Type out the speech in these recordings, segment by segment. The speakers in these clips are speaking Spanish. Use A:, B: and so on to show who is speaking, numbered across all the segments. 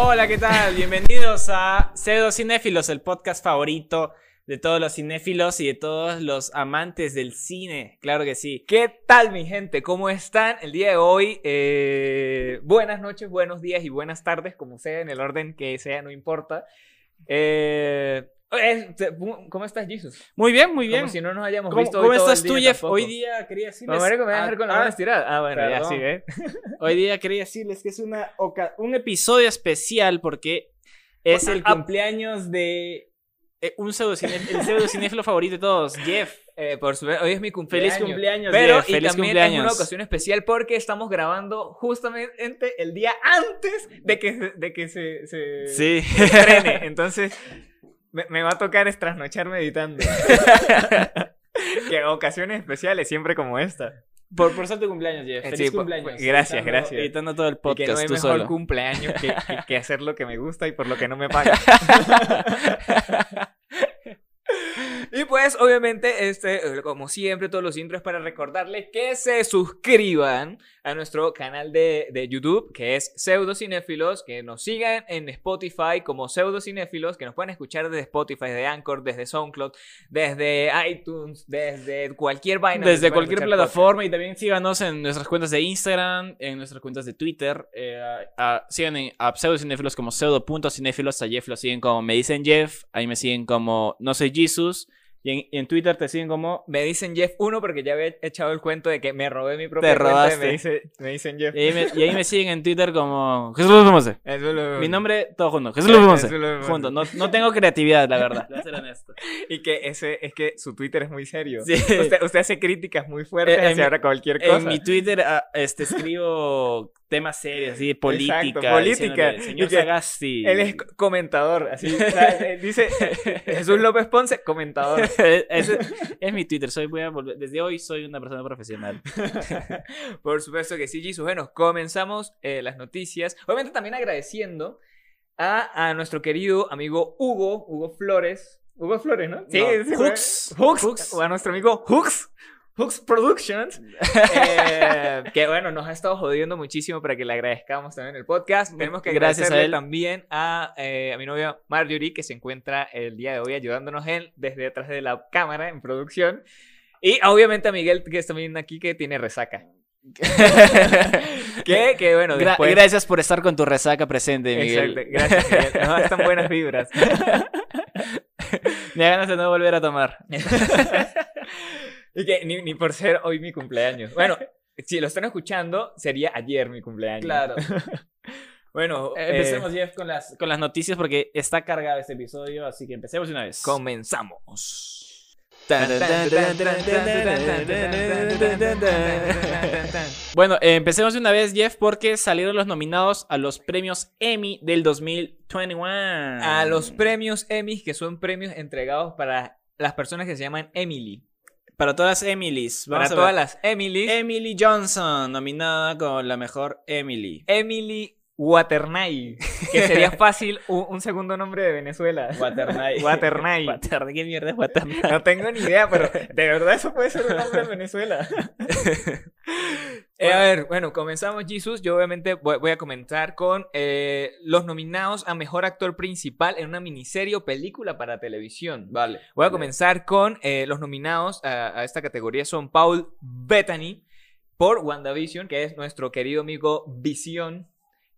A: Hola, ¿qué tal? Bienvenidos a Pseudo Cinéfilos, el podcast favorito de todos los cinéfilos y de todos los amantes del cine. Claro que sí.
B: ¿Qué tal, mi gente? ¿Cómo están el día de hoy? Eh, buenas noches, buenos días y buenas tardes, como sea, en el orden que sea, no importa. Eh, ¿Cómo estás, Jesus?
A: Muy bien, muy bien.
B: Como si no nos hayamos
A: ¿Cómo,
B: visto
A: ¿cómo
B: hoy todo
A: estás
B: el
A: tú,
B: día
A: Jeff?
B: tampoco.
A: Hoy día quería decirles...
B: No, marico, me voy a dejar con la mano
A: Ah,
B: estirada. Ah, bueno, ya
A: perdón.
B: sí, ¿eh?
A: Hoy día quería decirles que es una un episodio especial porque es el
B: Ah,
A: cumpleaños de eh, un pseudo el pseudo cinéfilo favorito de todos, Jeff.
B: Eh, por supuesto, hoy es mi cumpleaños.
A: Feliz cumpleaños,
B: Pero
A: Jeff.
B: y
A: Feliz
B: también
A: cumpleaños.
B: es una ocasión especial porque estamos grabando justamente el día antes de que, de que se, se,
A: Sí.
B: se estrene. Entonces, me, me va a tocar es trasnochar meditando. que ocasiones especiales siempre como esta.
A: Por, por ser tu cumpleaños, Jeff.
B: Eh,
A: Feliz
B: sí,
A: cumpleaños.
B: por- gracias,
A: Editando-
B: gracias.
A: Editando todo el
B: Y que
A: podcast
B: no hay
A: tú
B: mejor
A: solo.
B: cumpleaños que, que- que hacer lo que me gusta y por lo que no me pagan. Y pues, obviamente, este, eh, como siempre, todos los intros para recordarles que se suscriban a nuestro canal de, de YouTube, que es Pseudocinéfilos, que nos sigan en Spotify como Pseudocinéfilos, que nos pueden escuchar desde Spotify, desde Anchor, desde SoundCloud, desde iTunes, desde cualquier vaina.
A: Desde cualquier plataforma y también síganos en nuestras cuentas de Instagram, en nuestras cuentas de Twitter. eh, a- sigan en- a pseudocinéfilos como pseudo.cinéfilos. A Jeff lo siguen como me dicen Jeff. Ahí me siguen como no soy Jesus. Y en, y en Twitter te siguen como.
B: Me dicen Jeff 1 porque ya había echado el cuento de que me robé mi propia
A: Te
B: cuenta y. Me, dice- me dicen Jeff.
A: Y ahí me, y ahí me siguen en Twitter como Jesús.
B: Eso lo-
A: Mi nombre, todo junto. Jesús López Monse. Junto. No, no tengo creatividad, la verdad. Voy a ser honesto.
B: Y que ese es que su Twitter es muy serio.
A: Sí.
B: Usted, usted hace críticas muy fuertes
A: en
B: hacia
A: mi-
B: ahora cualquier cosa.
A: En mi Twitter ah, este, escribo temas serios, así, política.
B: Exacto, política.
A: diciéndole, Señor Sagasti.
B: Él es co- comentador, así. o sea, eh, dice Jesús López Ponce, comentador.
A: Ese es mi Twitter. Soy, voy a volver- desde hoy soy una persona profesional.
B: Por supuesto que sí, Jesus. Bueno, comenzamos eh, las noticias. Obviamente también agradeciendo a, a nuestro querido amigo Hugo, Hugo Flores. Hugo Flores, ¿no?
A: No,
B: fue-
A: Hooks.
B: Hooks.
A: Hooks.
B: O a nuestro amigo Hooks. Hooks Productions. eh, que bueno, nos ha estado jodiendo muchísimo para que le agradezcamos también el podcast. Tenemos que
A: Gracias a
B: agradecerle
A: él.
B: también a, eh, a mi novia Marjorie, que se encuentra el día de hoy ayudándonos él desde detrás de la cámara en producción. Y obviamente a Miguel, que está también aquí, que tiene resaca. que, que bueno,
A: Gra-
B: después...
A: Gracias por estar con tu resaca presente, Miguel.
B: Exacto, gracias Miguel. Nos bastan buenas vibras.
A: Me da ganas de no volver a tomar.
B: Y que ni, ni por ser hoy mi cumpleaños. Bueno, si lo están escuchando, sería ayer mi cumpleaños.
A: Claro.
B: Bueno,
A: Eh,
B: eh,
A: empecemos, Jeff, con las, con las noticias porque está cargado este episodio, así que empecemos una vez.
B: comenzamos.
A: Bueno, eh, empecemos de una vez, Jeff, porque salieron los nominados a los premios Emmy del 2021.
B: A los premios Emmy, que son premios entregados para las personas que se llaman Emily.
A: Para todas las Emilys.
B: Para
A: Vamos a
B: todas las Emily.
A: Emily Johnson, nominada con la mejor Emily.
B: Emily Waternay, que sería fácil un, un segundo nombre de Venezuela.
A: Waternay.
B: Waternay.
A: Waternay, ¿qué mierda es Waternay?
B: No tengo ni idea, pero de verdad eso puede ser un nombre de Venezuela. Eh, a ver, bueno, comenzamos, Jesus. Yo obviamente voy, voy a comenzar con eh, los nominados a Mejor Actor Principal en una miniserie o película para televisión.
A: Vale.
B: Voy a comenzar con eh, los nominados a, a esta categoría son Paul Bettany por WandaVision, que es nuestro querido amigo Visión,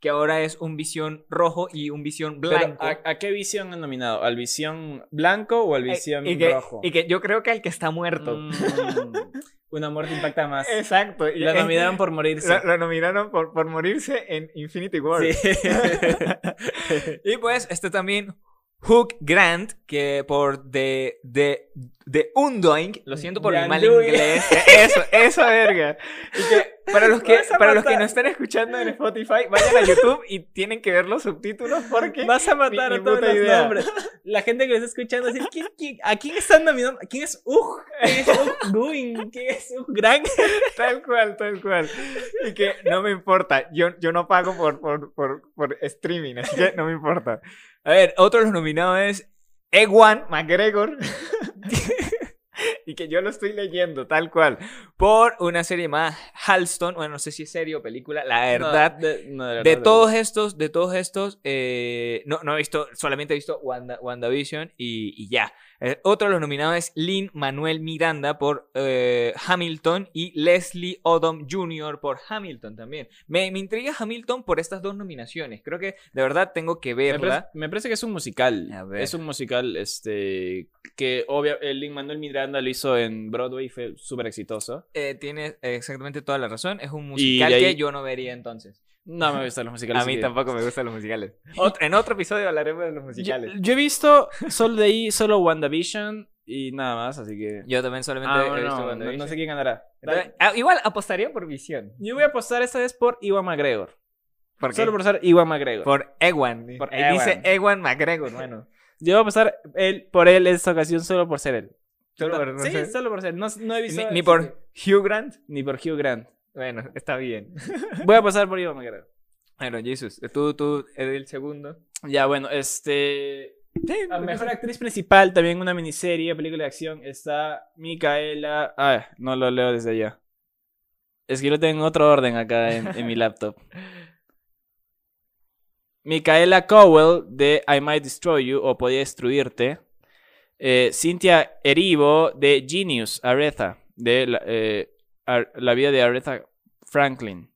B: que ahora es un Visión rojo y un Visión
A: Pero,
B: blanco.
A: ¿a, a qué visión han nominado? ¿Al visión blanco o al
B: Eh,
A: visión
B: y, que,
A: rojo?
B: y que yo creo que el que está muerto.
A: Mm, una muerte impacta más.
B: Exacto.
A: Lo nominaron por morirse.
B: Lo, lo nominaron por, por morirse en Infinity War.
A: Sí.
B: y pues este también Hugh Grant, que por The, The, The Undoing, lo siento por mi mal inglés. Eso, eso, verga. Y que para los que,
A: a
B: para los que no están escuchando en Spotify, vayan a YouTube y tienen que ver los subtítulos porque...
A: Vas a matar
B: Ni-
A: a
B: ni
A: todos los
B: idea.
A: nombres. La gente que lo está escuchando dice, ¿quién, quién- a quién están nominando? ¿Quién es Ugh? ¿Quién es Ugh Going? ¿Quién es Ugh Gran?
B: Tal cual, tal cual. Y que no me importa. Yo, yo no pago por, por, por, por streaming, así que no me importa. A ver, otro de los nominados es Ewan McGregor. y que yo lo estoy leyendo tal cual por una serie más Halston, bueno, no sé si es serie o película, la verdad.
A: No, de, no, de
B: De
A: verdad,
B: todos estos, de todos estos, eh, no, no he visto, solamente he visto Wanda, WandaVision y, y ya. Eh, otro de los nominados es Lin Manuel Miranda por eh, Hamilton y Leslie Odom Jr. por Hamilton también. Me, me intriga Hamilton por estas dos nominaciones. Creo que de verdad tengo que
A: Me
B: verla.
A: me parece que es un musical. Es un musical este que obvio el Lin Manuel Miranda lo hizo en Broadway y fue súper exitoso.
B: Eh, tienes exactamente toda la razón. Es un musical
A: ahí-
B: que yo no vería entonces.
A: No me gustan los musicales.
B: A mí tampoco me gustan los musicales. En otro episodio hablaremos de los musicales.
A: yo he visto solo de ahí, solo WandaVision y nada más, así que.
B: Yo también solamente
A: Ah,
B: he visto
A: no, no,
B: WandaVision.
A: sé quién ganará.
B: Entonces, ah, igual apostaría por Visión.
A: Yo voy a apostar esta vez por Iwan McGregor.
B: ¿Por qué?
A: Solo por ser Iwan McGregor.
B: Por Ewan.
A: Por
B: Ahí dice
A: Ewan.
B: McGregor, bueno.
A: Yo voy a apostar él, por él esta ocasión solo por ser él.
B: Solo por- no
A: sí, solo por ser. No, no he visto.
B: Ni, ni por Hugh Grant.
A: Ni por Hugh Grant.
B: Bueno, está bien.
A: Voy a pasar por Iwan McGregor.
B: Bueno, Jesus, tú, tú el segundo.
A: Ya, bueno, este.
B: Sí,
A: A mejor actriz principal, también una miniserie, película de acción, está Micaela. Ah, no lo leo desde allá. Es que lo tengo en otro orden acá en, en mi laptop. Micaela Cowell de I Might Destroy You o Podía Destruirte. Eh, Cynthia Erivo de Genius, Aretha, de la, eh, Ar- la vida de Aretha Franklin.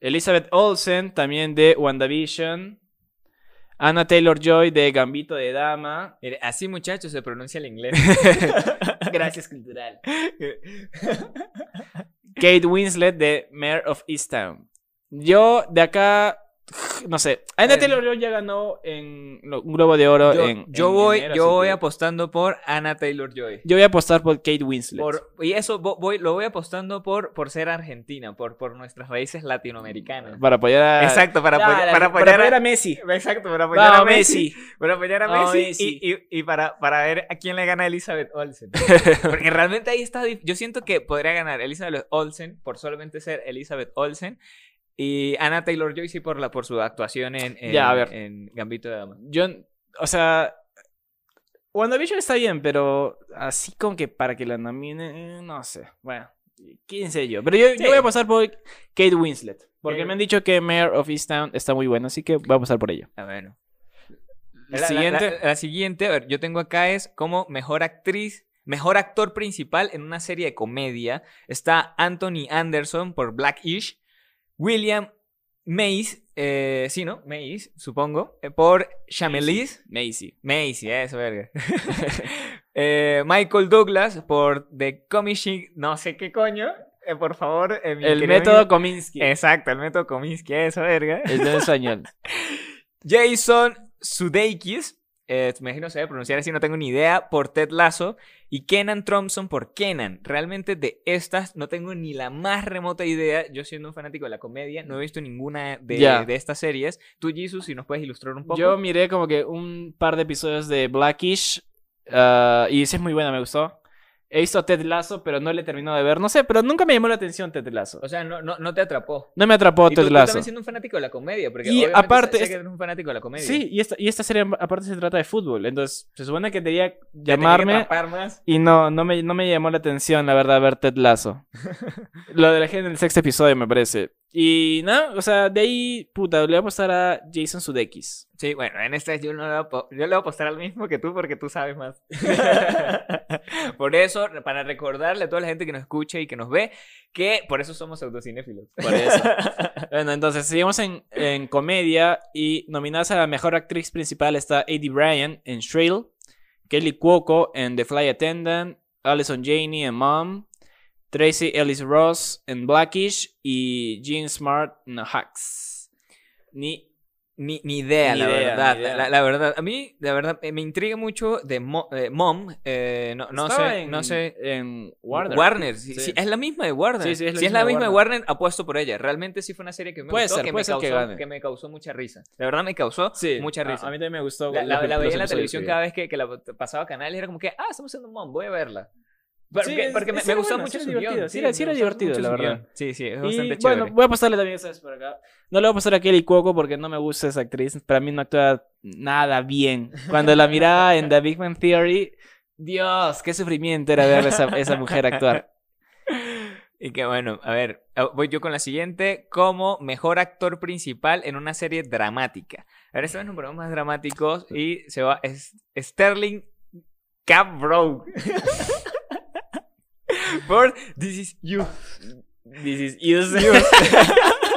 A: Elizabeth Olsen, también de WandaVision. Anna Taylor Joy de Gambito de Dama.
B: Así muchachos se pronuncia el inglés.
A: Gracias, cultural. Kate Winslet de Mayor of Easttown. Yo de acá, no sé. Anna
B: Eh,
A: Taylor Joy ya ganó en lo- un Globo de Oro
B: yo,
A: en.
B: yo
A: en
B: voy,
A: enero,
B: yo voy
A: que-
B: apostando por Anna Taylor Joy.
A: Yo voy a apostar por Kate Winslet.
B: Por, y eso vo- voy, lo voy apostando por, por ser argentina, por, por nuestras raíces latinoamericanas.
A: Para apoyar a.
B: Exacto, para,
A: Ya,
B: apoyar,
A: la-
B: para apoyar a,
A: Messi.
B: Exacto, para apoyar a
A: Vamos,
B: Messi.
A: Messi.
B: Para apoyar a
A: Vamos,
B: Messi,
A: Messi.
B: Y, y- y para, para ver a quién le gana a Elizabeth Olsen. Porque realmente ahí está. Yo siento que podría ganar Elizabeth Olsen por solamente ser Elizabeth Olsen. Y Anna Taylor Joy sí por, la, por su actuación en, en,
A: Ya, a ver.
B: en Gambito de Dama.
A: Yo, o sea. WandaVision está bien, pero así como que para que la nomine, eh, no sé. Bueno, quién sé yo. Pero yo, voy a pasar por Kate Winslet. Porque me han dicho que Mayor of Easttown está muy buena, así que voy a pasar por ella.
B: Ah, bueno.
A: La
B: La, la-
A: siguiente.
B: la- la siguiente, a ver, yo tengo acá es como mejor actriz, mejor actor principal en una serie de comedia. Está Anthony Anderson por Blackish, William Mays, eh, sí, ¿no? Mays, supongo, eh, por Shamelise.
A: Macy.
B: Macy, eso, verga. Eh, Michael Douglas por The Commission, no sé qué coño. eh, por favor, mi
A: El método
B: amigo-
A: Kominsky.
B: Exacto, el método Kominsky, eso, verga.
A: El de español.
B: Jason Sudeikis, eh, me imagino se debe pronunciar así, no tengo ni idea, por Ted Lasso. Y Kenan Thompson por Kenan. Realmente de estas no tengo ni la más remota idea. Yo siendo un fanático de la comedia, no he visto ninguna de,
A: Ya.
B: de estas series. Tú, Jesus, si nos puedes ilustrar un poco.
A: Yo miré como que un par de episodios de Blackish. ah, y sí es muy buena, me gustó. He visto Ted Lasso, pero no le he terminado de ver. No sé, pero nunca me llamó la atención Ted Lasso.
B: O sea, no, no, no te atrapó.
A: No me atrapó
B: y tú,
A: Ted
B: tú
A: Lasso.
B: también siendo un fanático de la comedia. Porque
A: Y
B: obviamente
A: aparte
B: sé, sé
A: es-
B: que eres un fanático de la comedia.
A: Sí, y esta, y esta serie aparte se trata de fútbol. Entonces, se supone que debería
B: Te tenía que
A: llamarme.
B: atrapar más.
A: Y no, no me, no me llamó la atención, la verdad, ver Ted Lasso. Lo dejé en el sexto episodio, me parece. Y nada, o sea, de ahí, puta, le voy a apostar a Jason Sudeikis.
B: Sí, bueno, en esta yo, no le voy a, yo le voy a apostar al mismo que tú porque tú sabes más. por eso, para recordarle a toda la gente que nos escucha y que nos ve, que por eso somos autocinéfilos.
A: Por eso. bueno, entonces, seguimos en, en comedia y nominadas a la mejor actriz principal está Eddie Bryan en Shrill, Kelly Cuoco en The Fly Attendant, Alison Janey en Mom, Tracy Ellis Ross en Blackish y Jean Smart en Hacks. Ni
B: Ni, ni idea,
A: Ni
B: la
A: idea,
B: verdad.
A: idea.
B: La, la verdad, a mí, la verdad, eh, me intriga mucho de Mo- eh, Mom. eh, no, no sé,
A: en,
B: no sé.
A: En Warner.
B: sí,
A: Sí.
B: sí, es la misma de Warner.
A: Sí, es la
B: si es
A: misma
B: la
A: de
B: misma de Warner, apuesto por ella. Realmente sí fue una serie que me
A: Puede
B: gustó,
A: ser,
B: que,
A: puede
B: me
A: ser
B: causó,
A: que
B: que me causó mucha risa. De verdad me causó mucha
A: a-
B: risa.
A: A, mí también me gustó.
B: La, la- la veía en la televisión cada vez que, que la pasaba canales, era como que, ah, estamos haciendo Mom, voy a verla. Porque,
A: Sí,
B: porque me, me gustó
A: bueno,
B: mucho
A: sí
B: su guion.
A: divertido, sí era- sí era divertido, la verdad.
B: Sí, sí, es
A: Y,
B: bastante chévere.
A: bueno, voy a pasarle también ¿sabes? por acá. No le voy a pasar a Kelly Cuoco porque no me gusta esa actriz. Para mí no actúa nada bien. Cuando la miraba en The Big Man Theory, Dios, qué sufrimiento era ver a esa, esa mujer actuar.
B: Y que bueno, a ver, ah, voy yo con la siguiente. Como mejor actor principal en una serie dramática. A ver, nos ponemos más dramáticos y se va. Es Sterling Cabrow. Por This Is You. Ah.
A: This is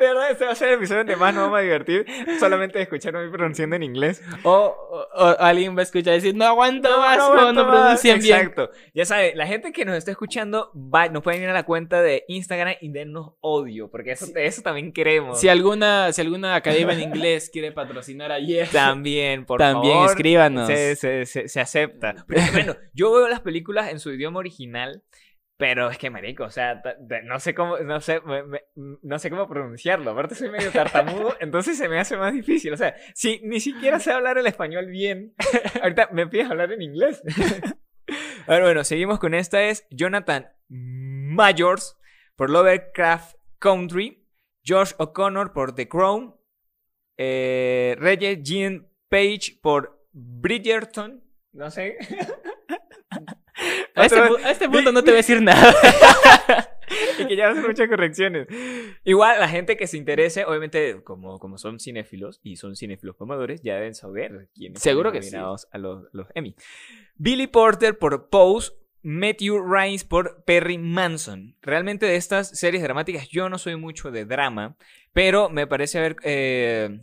B: De verdad, este va a ser el episodio donde más nos vamos a divertir solamente de escucharme pronunciando en inglés.
A: O, o- o alguien va a escuchar decir, no aguanto más
B: no
A: cuando
B: más.
A: pronuncian bien.
B: Exacto. Ya sabe, la gente que nos está escuchando va, nos pueden ir a la cuenta de Instagram y dennos odio, porque eso, de eso también queremos.
A: Si alguna, si alguna academia en inglés quiere patrocinar a Jeff,
B: También, por
A: también
B: favor.
A: escríbanos.
B: Se, se, se, se acepta. Pero, bueno, yo veo las películas en su idioma original, pero es que marico, o sea, no sé cómo, no sé, me- me- no sé cómo pronunciarlo. Aparte soy medio tartamudo, entonces se me hace más difícil. O sea, si ni siquiera sé hablar el español bien, ahorita me pides hablar en inglés. A ver, bueno, seguimos con esta es Jonathan Mayors por Lovecraft Country, Josh O'Connor por The Crown, eh, Reggie Jean Page por Bridgerton, no sé.
A: A este,
B: Otra
A: pu- a este punto no te voy a decir nada.
B: y que ya hacen muchas correcciones. Igual, la gente que se interese, obviamente, como, como son cinéfilos y son cinéfilos mamadores, ya deben saber quiénes
A: Seguro que sí.
B: nominados a los, los Emmy. Billy Porter por Pose, Matthew Rhines por Perry Manson. Realmente de estas series dramáticas yo no soy mucho de drama, pero me parece haber eh,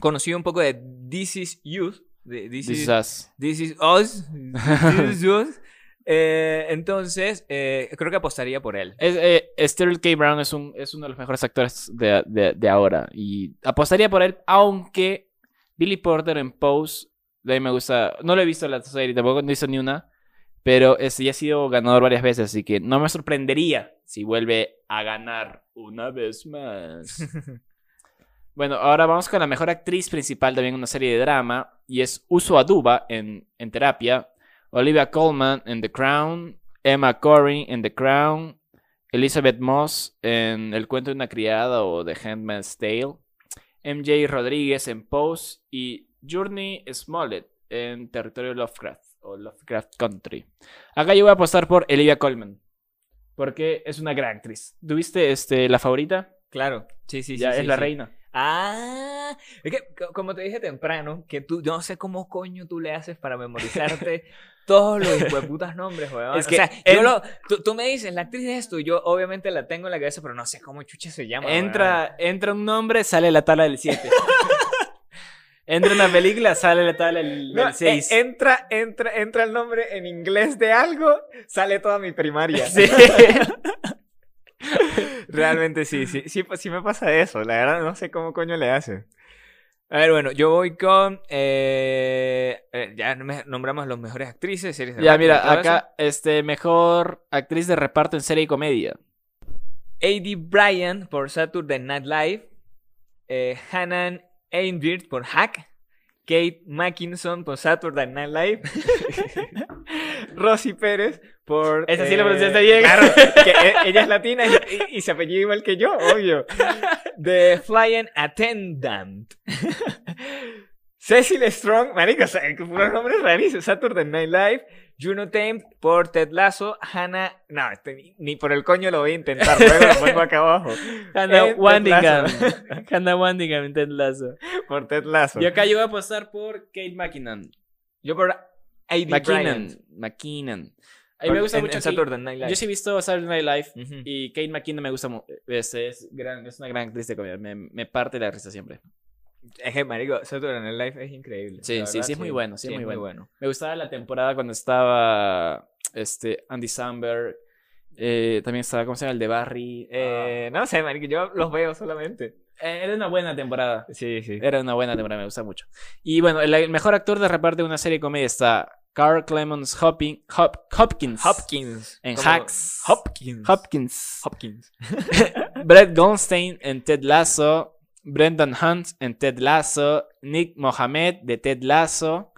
B: conocido un poco de This Is Youth. de This,
A: This
B: is,
A: is us.
B: This Is Us. This Is Us. Eh, entonces, eh, creo que apostaría por él.
A: Es, eh, Sterling K. Brown es, un, es uno de los mejores actores de, de- de ahora. Y apostaría por él, aunque Billy Porter en Pose, de ahí me gusta. No lo he visto la serie, tampoco no he visto ni una. Pero este, ya ha sido ganador varias veces, así que no me sorprendería si vuelve a ganar una vez más. Bueno, ahora vamos con la mejor actriz principal también en una serie de drama. Y es Uso Aduba en, en Terapia. Olivia Colman en The Crown. Emma Corrin en The Crown. Elizabeth Moss en El cuento de una criada o The Handmaid's Tale. MJ Rodríguez en Pose. Y Journey Smollett en Territorio Lovecraft o Lovecraft Country. Acá yo voy a apostar por Olivia Colman. Porque es una gran actriz. ¿Tuviste este, la favorita?
B: Claro, sí, sí,
A: ya
B: sí.
A: es
B: sí,
A: la
B: sí.
A: reina.
B: Ah, es que co- como te dije temprano, que tú, yo no sé cómo coño tú le haces para memorizarte todos los hijueputas nombres, weón.
A: Es
B: o
A: que
B: sea,
A: en-
B: yo lo- tú, tú me dices, la actriz de esto, y yo obviamente la tengo en la cabeza, pero no sé cómo chucha se llama. weón.
A: Entra, entra un nombre, sale la tabla del 7. entra una película, sale la tabla del
B: No,
A: 6.
B: eh, entra, entra, entra el nombre en inglés de algo, sale toda mi primaria.
A: Sí.
B: Realmente sí, sí, sí, sí me pasa eso. La verdad no sé cómo coño le hace. A ver, bueno, yo voy con. eh, eh, ya nombramos los mejores actrices, series
A: ya,
B: dramáticas y
A: mira,
B: eso.
A: acá, este, mejor actriz de reparto en serie y comedia.
B: A.D. Bryan por Saturday Night Live. eh, Hannah Einbird por Hack. Kate Mackinson por Saturday Night Live. Rosy Pérez por.
A: Esa sí la pronunciaste bien.
B: Claro, que e- ella es latina y, y- y se apellida igual que yo, obvio. The Flying Attendant. Cecil Strong, marico, o sea, puros nombres rarísimos. Saturday Night Live. Juno Tame por Ted Lasso. Hannah. No, este ni, por el coño lo voy a intentar. Luego lo pongo acá abajo.
A: Hannah
B: Eh,
A: Wandingham. Hannah Wandingham en Ted Lasso.
B: por Ted Lasso.
A: Y acá yo voy a apostar por Kate McKinnon.
B: Yo por A.D.
A: McKinnon. McKinnon. A mí me gusta
B: En-
A: mucho.
B: en Saturday Night Live.
A: Yo sí he visto Saturday Night Live. Y Kate McKinnon me gusta mucho. Es, es, gran, es una gran actriz de comedia. Me, me parte la risa siempre.
B: Es que, marico, Saturday Night Live es increíble.
A: Sí, sí,
B: verdad,
A: sí, es muy bueno, sí, es muy bueno.
B: bueno.
A: Me gustaba la temporada cuando estaba este, Andy Samberg. eh, también estaba, ¿cómo se llama? El de Barry.
B: Eh, no sé, marico, yo los veo solamente.
A: Eh, era una buena temporada.
B: Sí, sí.
A: Era una buena temporada, me gusta mucho. Y bueno, el, el mejor actor de reparto de una serie de comedia está Carl Clemens Hopin- Hop- Hopkins.
B: Hopkins.
A: En Hacks.
B: Hopkins.
A: Hopkins.
B: Hopkins.
A: Brett Goldstein en Ted Lasso. Brendan Hunt en Ted Lasso. Nick Mohamed de Ted Lasso.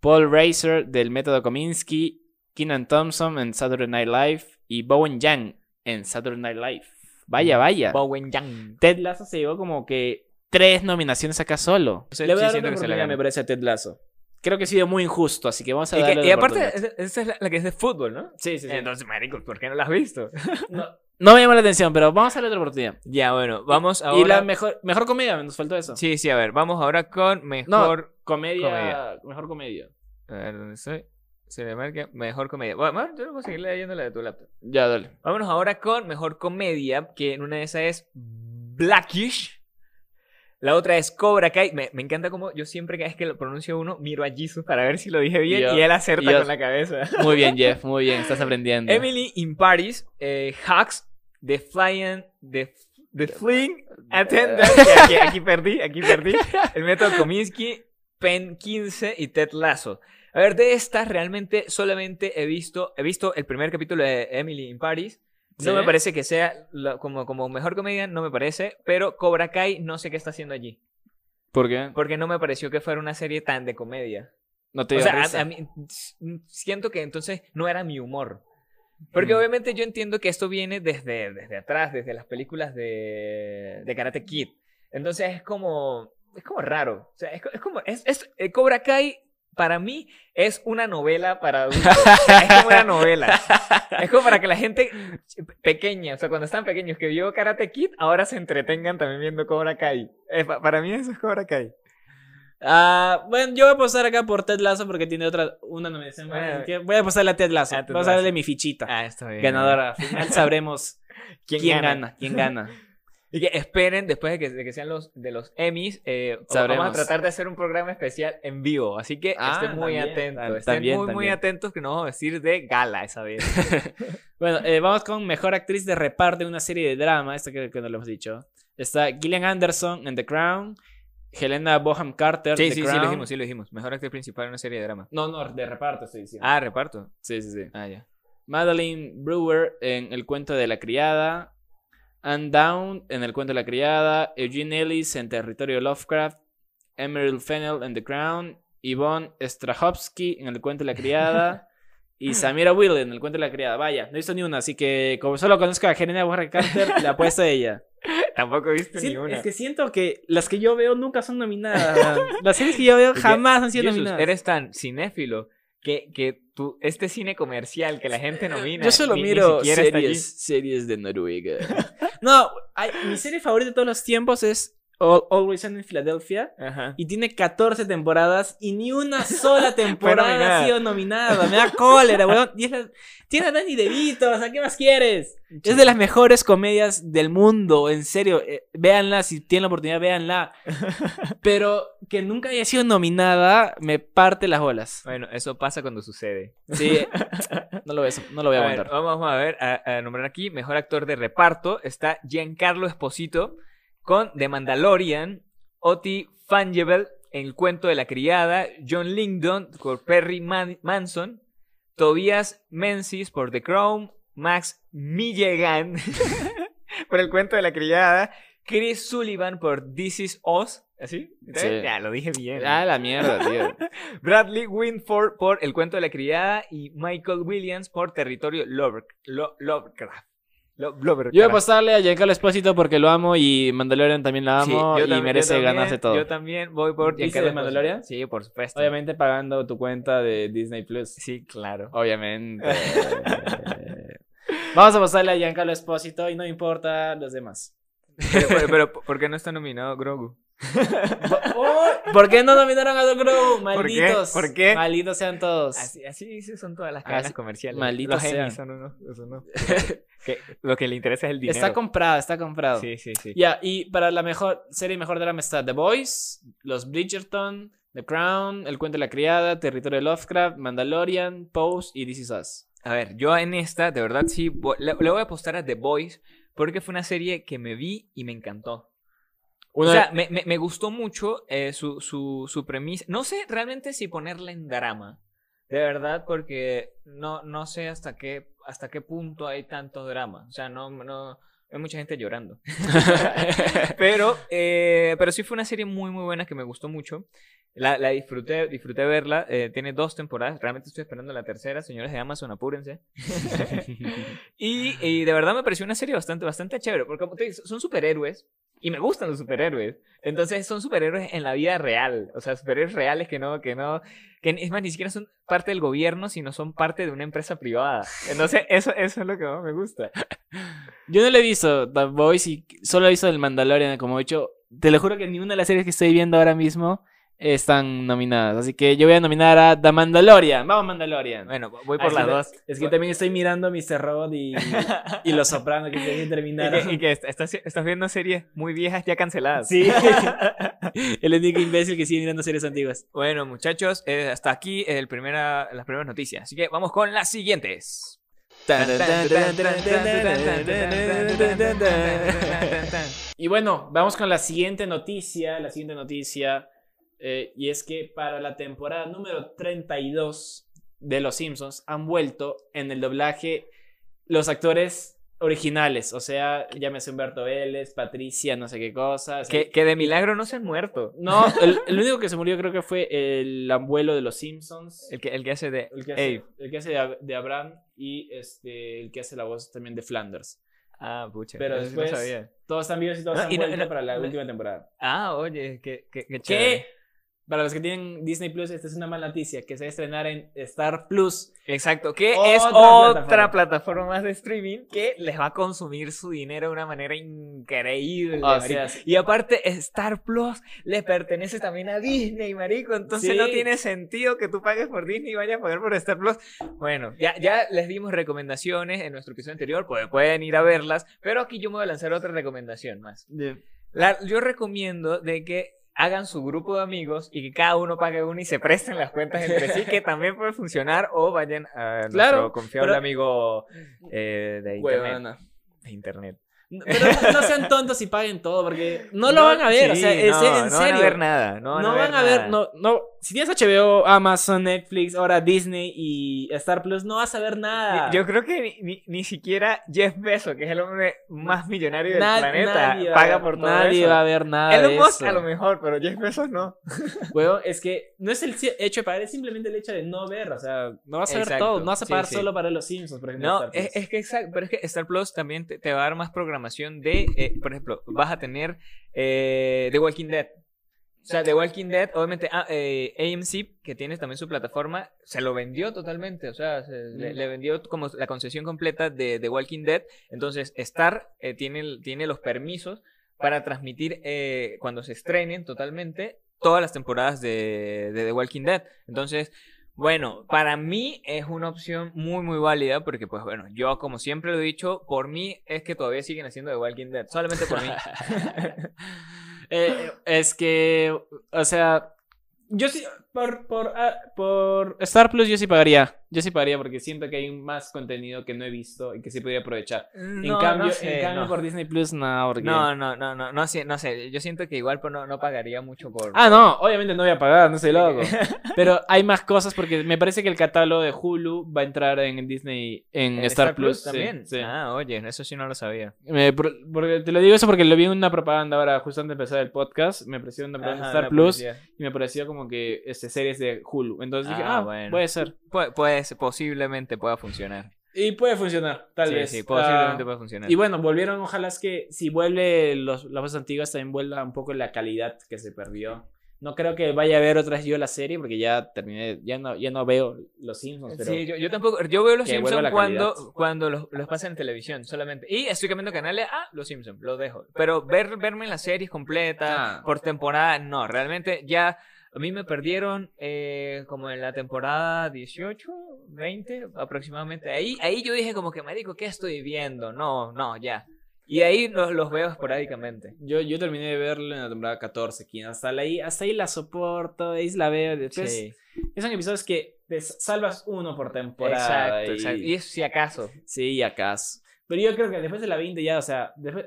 A: Paul Reiser del Método Kominsky. Keenan Thompson en Saturday Night Live. Y Bowen Yang en Saturday Night Live. Vaya, vaya.
B: Bowen Yang.
A: Ted Lasso se llevó como que tres nominaciones acá solo. Le voy a dar una
B: que se la
A: oportunidad, me parece, a Ted Lasso. Creo que ha sido muy injusto, así que vamos a
B: Y,
A: darle
B: que- y aparte, esa es la, la que es de fútbol, ¿no?
A: Sí, sí, sí.
B: Entonces, marico, ¿por qué no la has visto?
A: no, no me llama la atención, pero vamos a darle otra oportunidad.
B: ya, bueno, vamos ahora...
A: Y la mejor, mejor comedia, nos faltó eso.
B: Sí, sí, a ver, vamos ahora con mejor...
A: Comedia,
B: Comedia.
A: mejor comedia.
B: A ver, ¿dónde estoy? Se le marca mejor comedia. Bueno, yo voy a seguir leyendo la de tu laptop.
A: Ya, dale.
B: Vámonos ahora con mejor comedia, que en una de esas es Blackish. La otra es Cobra Kai. Me, me encanta como yo siempre cada vez que lo pronuncio uno, miro a Jesus para ver si lo dije bien
A: Yo-
B: y él acerta
A: yo-
B: con la cabeza.
A: Muy bien, Jeff, muy bien, estás aprendiendo.
B: Emily in Paris, eh, Hacks, The Flying, The, the Fling Attendant. Aquí, aquí perdí, aquí perdí. El método Kominsky, Pen 15 y Ted Lasso. A ver, de estas realmente solamente he visto, he visto el primer capítulo de Emily in Paris. No me parece que sea la- como, como mejor comedia, no me parece. Pero Cobra Kai no sé qué está haciendo allí.
A: ¿Por qué?
B: Porque no me pareció que fuera una serie tan de comedia.
A: No te
B: O
A: dio
B: sea,
A: risa.
B: a, a mí s- siento que entonces no era mi humor. Porque
A: Mm.
B: obviamente yo entiendo que esto viene desde, desde atrás, desde las películas de, de Karate Kid. Entonces es como, es como raro. O sea, es, co- es como, es, es- eh, Cobra Kai para mí es una novela para adultos. O sea, es como una novela. Es como para que la gente pequeña, o sea, cuando están pequeños que vio Karate Kid, ahora se entretengan también viendo Cobra Kai. Eh, pa- para mí eso es Cobra Kai.
A: Ah, bueno, yo voy a posar acá por Ted Lasso porque tiene otra, una nominación.
B: Bueno.
A: Que voy a posarle a Ted Lasso.
B: A Ted
A: Vamos a darle
B: Lasso.
A: mi fichita.
B: Ah, está bien.
A: Ganadora. Al final sabremos
B: ¿Quién,
A: quién,
B: gana?
A: gana? quién gana.
B: Y que esperen después de que, de que sean los de los Emmys. eh, vamos a tratar de hacer un programa especial en vivo. Así que
A: Ah,
B: estén muy
A: también,
B: atentos. Estén
A: también,
B: muy, atentos que nos vamos a decir de gala esa vez.
A: Bueno, eh, vamos con mejor actriz de reparto en una serie de drama. Esta creo que no lo hemos dicho. Está Gillian Anderson en The Crown. Helena Boham Carter.
B: sí,
A: The
B: sí, sí, lo dijimos, sí, lo dijimos. Mejor actriz principal en una serie de drama.
A: No, no, de reparto estoy diciendo.
B: Ah, reparto.
A: Sí, sí, sí.
B: Ah, ya.
A: Madeline Brewer en El cuento de la criada. Anne Down en El cuento de la criada. Eugene Ellis en Territorio Lovecraft. Emerald Fennell en The Crown. Yvonne Strahovski en El cuento de la criada. Y Samira Will en El cuento de la criada. Vaya, no he visto ni una, así que como solo conozco a Helena Bonham Carter, la apuesto a ella.
B: Tampoco he visto
A: Sí,
B: ni una.
A: es que siento que las que yo veo nunca son nominadas. Las series que yo veo jamás han sido
B: Jesus,
A: nominadas.
B: eres tan cinéfilo que, que tú, este cine comercial que la gente nomina.
A: Yo solo
B: ni-
A: miro series, series de Noruega. no, hay- mi serie favorita de todos los tiempos es Always Sunny in Philadelphia.
B: Ajá.
A: Y tiene 14 temporadas y ni una sola temporada ha sido nominada. Me da cólera, weón. Y es la- Tiene a Danny DeVito, o sea, ¿qué más quieres? Es de las mejores comedias del mundo, en serio. eh, véanla, si tienen la oportunidad, véanla. Pero que nunca haya sido nominada me parte las bolas.
B: Bueno, eso pasa cuando sucede.
A: Sí, no lo voy a, no lo voy a
B: A ver,
A: aguantar.
B: vamos a ver, a, a nombrar aquí, mejor actor de reparto, está Giancarlo Esposito con The Mandalorian, Oti Fanjebel en El cuento de la criada, John Lingdon por Perry Man- Manson, Tobias Menzies por The Crown, Max Milligan por El cuento de la criada, Chris Sullivan por This Is Us, ¿así?
A: Sí.
B: Ya, lo dije bien.
A: Ah, la mierda, tío.
B: Bradley Winford por El cuento de la criada y Michael Williams por Territorio Love- Lo-. Lo-.
A: Yo voy a apostarle a Giancarlo Espósito porque lo amo y Mandalorian también la amo y merece
B: también-
A: ganarse todo.
B: Yo también voy por
A: ¿Viste
B: Giancarlo
A: de Mandalorian?
B: Sí, por supuesto.
A: Obviamente pagando tu cuenta de Disney Plus.
B: Sí, claro.
A: Obviamente. Vamos a pasarle a Giancarlo Espósito y no importa los demás.
B: Pero, pero- pero, ¿por qué no está nominado Grogu?
A: Oh, ¿Por qué no nominaron a?
B: ¿Por qué?
A: Malditos.
B: ¿Por qué?
A: Malditos sean todos.
B: Así, así son todas las cadenas
A: Así-
B: comerciales.
A: malditos
B: Los
A: sean.
B: Emmys son uno, eso no. Que lo que le interesa es el dinero.
A: Está comprado, está comprado.
B: Sí, sí, sí.
A: Ya, y para la mejor serie mejor drama está The Boys, Los Bridgerton, The Crown, El cuento de la criada, Territorio de Lovecraft, Mandalorian, Pose y This Is Us.
B: A ver, yo en esta, de verdad, sí, le voy a apostar a The Boys porque fue una serie que me vi y me encantó.
A: Uno
B: o sea, me, me- me gustó mucho eh, su, su, su premisa. No sé realmente si ponerla en drama, de verdad, porque no, no sé hasta qué, hasta qué punto hay tanto drama. O sea, no, no hay mucha gente llorando. pero, eh, pero sí fue una serie muy, muy buena que me gustó mucho. La, la disfruté, disfruté verla. eh, tiene dos temporadas. Realmente estoy esperando la tercera. Señores de Amazon, apúrense. y, y de verdad me pareció una serie bastante, bastante chévere. Porque como te digo, son superhéroes. Y me gustan los superhéroes. Entonces son superhéroes en la vida real. O sea, superhéroes reales que no, que no, que es más, ni siquiera son parte del gobierno, sino son parte de una empresa privada. Entonces, eso, eso es lo que más me gusta.
A: Yo no le he visto The Voice y solo he visto el Mandalorian, como he dicho. Te lo juro que ninguna de las series que estoy viendo ahora mismo están nominadas. Así que yo voy a nominar a The Mandalorian. Vamos, Mandalorian.
B: Bueno, voy
A: Ah,
B: por las dos.
A: Es que también estoy mirando Mr. Robot y, y Los Sopranos que
B: Y
A: terminaron.
B: que, y que est- estás, estás viendo series muy viejas ya canceladas.
A: Sí. El único imbécil que sigue mirando series antiguas.
B: Bueno, muchachos, eh, hasta aquí el primera, las primeras noticias. Así que vamos con las siguientes.
A: Y bueno, vamos con la siguiente noticia. La siguiente noticia. Eh, y es que para la temporada número 32 de Los Simpsons han vuelto en el doblaje los actores originales. O sea, llámese Humberto Vélez, Patricia, no sé qué cosa. así-
B: Que, que de milagro no se han muerto.
A: No, el, el único que se murió creo que fue el abuelo de los Simpsons.
B: El que, el que hace de
A: El que hace, el que hace de, Ab- de Abraham y este, el que hace la voz también de Flanders.
B: Ah, pucha.
A: Pero
B: sí no
A: después
B: sabía.
A: todos están vivos y todos
B: No,
A: han
B: no-
A: para la última temporada.
B: Ah, oye, qué, qué, qué
A: Que
B: chévere.
A: Para los que tienen Disney Plus, esta es una mala noticia, que se va a estrenar en Star Plus.
B: Exacto, que
A: Otra
B: es otra
A: plataforma.
B: plataforma. más de streaming que les va a consumir su dinero de una manera increíble.
A: O
B: marico.
A: sea,
B: y aparte, Star Plus le pertenece también a Disney, marico. Entonces
A: Sí.
B: no tiene sentido que tú pagues por Disney y vayas a pagar por Star Plus. Bueno, ya, ya les dimos recomendaciones en nuestro episodio anterior, pues pueden ir a verlas. Pero aquí yo me voy a lanzar otra recomendación más. La- yo recomiendo de que hagan su grupo de amigos y que cada uno pague uno y se presten las cuentas entre sí, que también puede funcionar, o vayan a nuestro confiable
A: pero-
B: amigo eh, de internet. De internet.
A: No, Pero no sean tontos y paguen todo, porque no lo van a ver. o
B: sí,
A: sea, en,
B: no,
A: en
B: no van
A: serio.
B: a ver nada. No van,
A: no
B: a, ver
A: van a ver, no, no. Si tienes HBO, Amazon, Netflix, ahora Disney y Star Plus, no vas a ver nada.
B: Yo creo que ni, ni, ni siquiera Jeff Bezos, que es el hombre más millonario del
A: Na-
B: planeta, paga
A: ver-
B: por todo
A: Nadie
B: eso.
A: va a ver nada.
B: Elon Musk a lo mejor, pero Jeff Bezos no.
A: Huevón, es que no es el hecho de pagar, es simplemente el hecho de no ver. O sea, no vas a ver
B: Exacto,
A: todo. No vas a
B: sí,
A: pagar
B: sí.
A: solo para los Simpsons, por ejemplo.
B: No, es, es que exacto, pero es que Star Plus también te, te va a dar más programación de, eh, por ejemplo, vas a tener eh, The Walking Dead. O sea, The Walking Dead, obviamente, ah, eh, AMC, que tiene también su plataforma, se lo vendió totalmente. O sea, se- le,
A: Mm.
B: le vendió como la concesión completa de The Walking Dead. Entonces, Star eh, tiene, tiene los permisos para transmitir eh, cuando se estrenen totalmente todas las temporadas de, de The Walking Dead. Entonces, bueno, para mí es una opción muy, muy válida porque, pues bueno, yo como siempre lo he dicho, por mí es que todavía siguen haciendo The Walking Dead, solamente por mí.
A: Eh, es que, o sea, yo sí, por, por, ah, por Star Plus yo sí pagaría. Yo sí pagaría porque siento que hay más contenido que no he visto y que sí podría aprovechar. en
B: No,
A: cambio,
B: no sé,
A: en cambio
B: no.
A: por Disney Plus, no, porque...
B: No, no, no, no, no sé, no sé, yo siento que igual pues, no, no pagaría mucho por...
A: Ah, no, obviamente no voy a pagar, no soy loco. Pero hay más cosas porque me parece que el catálogo de Hulu va a entrar en Disney, en,
B: ¿En
A: Star, Plus.
B: también.
A: sí.
B: Ah, oye, eso sí no lo sabía.
A: Me- por- porque te lo digo eso porque lo vi en una propaganda ahora, justo antes de empezar el podcast. Me apareció una propaganda
B: Ajá,
A: Star Plus y me pareció como que este, series de Hulu. Entonces dije,
B: Ah,
A: ah,
B: bueno.
A: puede ser.
B: Pu- puede, posiblemente pueda funcionar.
A: Y puede funcionar, tal
B: sí,
A: vez.
B: sí, posiblemente
A: Ah,
B: pueda funcionar.
A: y bueno, volvieron, ojalá es que si vuelve los, las voces antiguas, también vuelva un poco la calidad que se perdió. No creo que vaya a ver otra vez yo la serie porque ya terminé, ya no, ya no veo Los Simpsons, pero
B: Sí, yo, yo tampoco. Yo veo los Simpsons cuando,
A: calidad.
B: cuando los, los pasan en televisión solamente. Y estoy cambiando canales. Ah, los Simpsons, lo dejo. Pero ver, verme las series completas
A: Ah.
B: por temporada, no. Realmente ya. A mí me perdieron eh, como en la temporada 18, 20 aproximadamente. Ahí, ahí yo dije como que, marico, ¿qué estoy viendo? No, no, ya. Y ahí los, los veo esporádicamente.
A: yo, yo terminé de verlo en la temporada 14, 15. Hasta ahí, hasta ahí la soporto, ahí la veo. Después,
B: Sí,
A: son episodios que te salvas uno por temporada.
B: exacto,
A: y-
B: exacto. Y eso si acaso.
A: Sí, acaso. Pero yo creo que después de la 20 ya, o sea, después,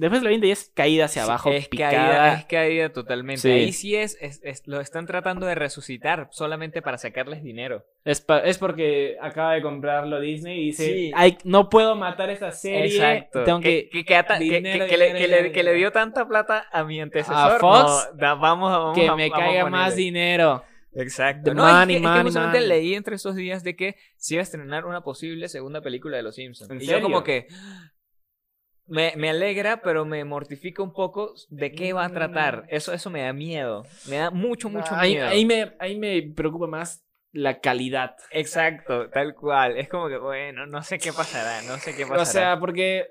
A: después de la 20 ya es caída hacia
B: Sí,
A: abajo,
B: es
A: picada.
B: caída, es caída totalmente.
A: Sí.
B: Ahí sí es, es- es- lo están tratando de resucitar solamente para sacarles dinero.
A: Es, pa- es porque acaba de comprarlo Disney y dice,
B: Sí.
A: "Ay, no puedo matar esta serie,
B: Exacto.
A: tengo que...
B: que, que ata- que-
A: dinero,
B: que- que le, que dio tanta plata a mi antecesor.
A: A Fox,
B: no, da- vamos, vamos
A: que
B: a-
A: me
B: vamos
A: caiga más dinero.
B: Exacto. No, es
A: money,
B: que- es que
A: money.
B: leí entre esos días de que se iba a estrenar una posible segunda película de Los Simpsons.
A: ¿En
B: y
A: serio?
B: yo como que... me, me alegra, pero me mortifica un poco de qué va a tratar. Eso, eso me da miedo. Me da mucho, mucho
A: ahí,
B: miedo.
A: ahí me, ahí me preocupa más la calidad.
B: Exacto, tal cual. Es como que, bueno, no sé qué pasará, no sé qué pasará.
A: O sea, porque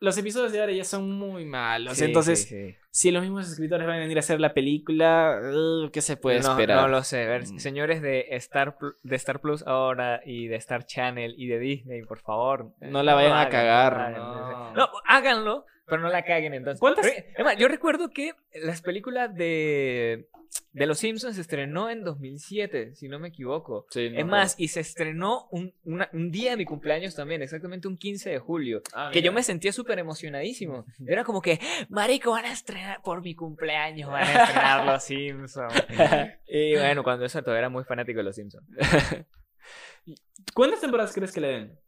A: los episodios de ahora ya son muy malos.
B: Sí,
A: Entonces,
B: sí, sí.
A: Si los mismos escritores van a venir a hacer la película, uh, ¿qué se puede
B: no,
A: esperar?
B: No lo sé. Ver,
A: Mm.
B: señores de Star, de Star Plus ahora y de Star Channel y de Disney, por favor.
A: No la vayan
B: lo
A: a cagar,
B: hagan,
A: no.
B: No, háganlo, pero no la caguen entonces.
A: ¿Cuántas-
B: además, yo recuerdo que las películas de, de Los Simpsons se estrenó en 2007, si no me equivoco.
A: Sí, no
B: es más, y se estrenó un, una- un día de mi cumpleaños también, exactamente un 15 de julio.
A: Ah,
B: Que yo
A: mira.
B: me sentía súper emocionadísimo. Era como que, marico, van a estrenar por mi cumpleaños, van a estrenar Los Simpsons. y bueno, cuando eso todavía era muy fanático de Los Simpsons.
A: ¿Cuántas temporadas crees que le den?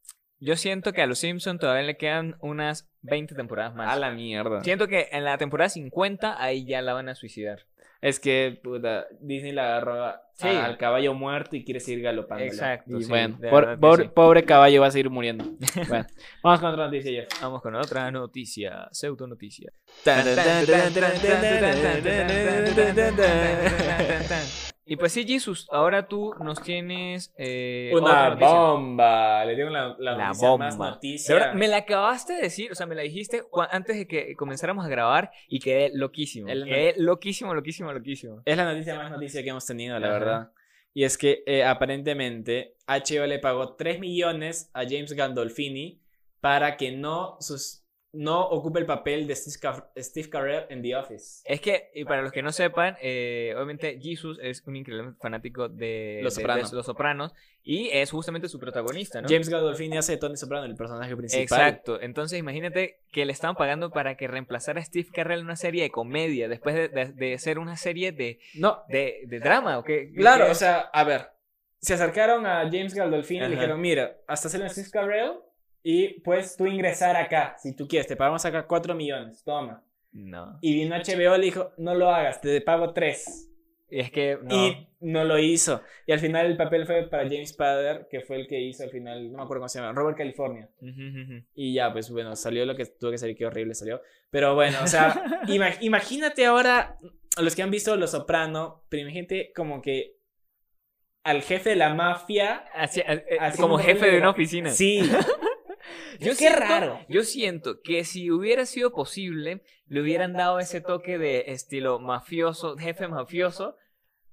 B: Yo siento que a Los Simpsons todavía le quedan unas 20 temporadas más.
A: A la mierda.
B: Siento que en la temporada 50 ahí ya la van a suicidar.
A: Es que, puta, Disney la agarró a-
B: Sí.
A: al caballo muerto y quiere seguir galopando.
B: Exacto,
A: Y
B: sí,
A: bueno, por- pobre,
B: sí.
A: pobre caballo va a seguir muriendo. bueno, vamos con otra noticia.
B: Vamos con otra noticia, pseudo noticia. Y pues sí, Jesus, ahora tú nos tienes eh,
A: Una
B: noticia.
A: bomba. Le dieron la, la,
B: La
A: noticia más
B: bomba.
A: noticia.
B: De verdad, me la acabaste de decir, o sea, me la dijiste antes de que comenzáramos a grabar y quedé loquísimo.
A: El-
B: Quedé loquísimo, loquísimo, loquísimo.
A: Es la noticia más noticia que hemos tenido, la
B: Ajá.
A: verdad. Y es que eh, aparentemente HBO le pagó 3 millones a James Gandolfini para que no, sus, no ocupe el papel de Steve, Car- Steve Carell en The Office.
B: Es que, y para los que no sepan, eh, obviamente Jesus es un increíble fanático de
A: Los
B: de- de
A: Sopranos.
B: Los Sopranos y es justamente su protagonista, ¿no?
A: James Gandolfini hace de Tony Soprano, el personaje principal.
B: Exacto, entonces imagínate que le estaban pagando para que reemplazara a Steve Carell en una serie de comedia después de, de- de ser una serie de,
A: No,
B: de, de drama, ¿o qué?
A: claro,
B: ¿Qué?
A: o sea, a ver. Se acercaron a James Gandolfini y le dijeron, mira, hasta hacer un Steve Carell y puedes tú ingresar acá, si tú quieres, te pagamos acá 4 millones, toma.
B: No,
A: Y vino HBO y le dijo, no lo hagas, te pago 3.
B: y es que no.
A: Y no lo hizo. Y al final el papel fue para James Spader, que fue el que hizo al final, no me acuerdo cómo se llama, Robert California. Y ya, pues bueno, salió lo que tuvo que salir, qué horrible salió. Pero bueno, o sea, ima- imagínate ahora, a los que han visto Los Soprano, pero imagínate como que al jefe de la mafia.
B: Así- eh, como jefe de una oficina.
A: Sí.
B: Yo
A: Qué
B: siento,
A: raro.
B: Yo siento que si hubiera sido posible, le hubieran dado ese toque de estilo mafioso, jefe mafioso,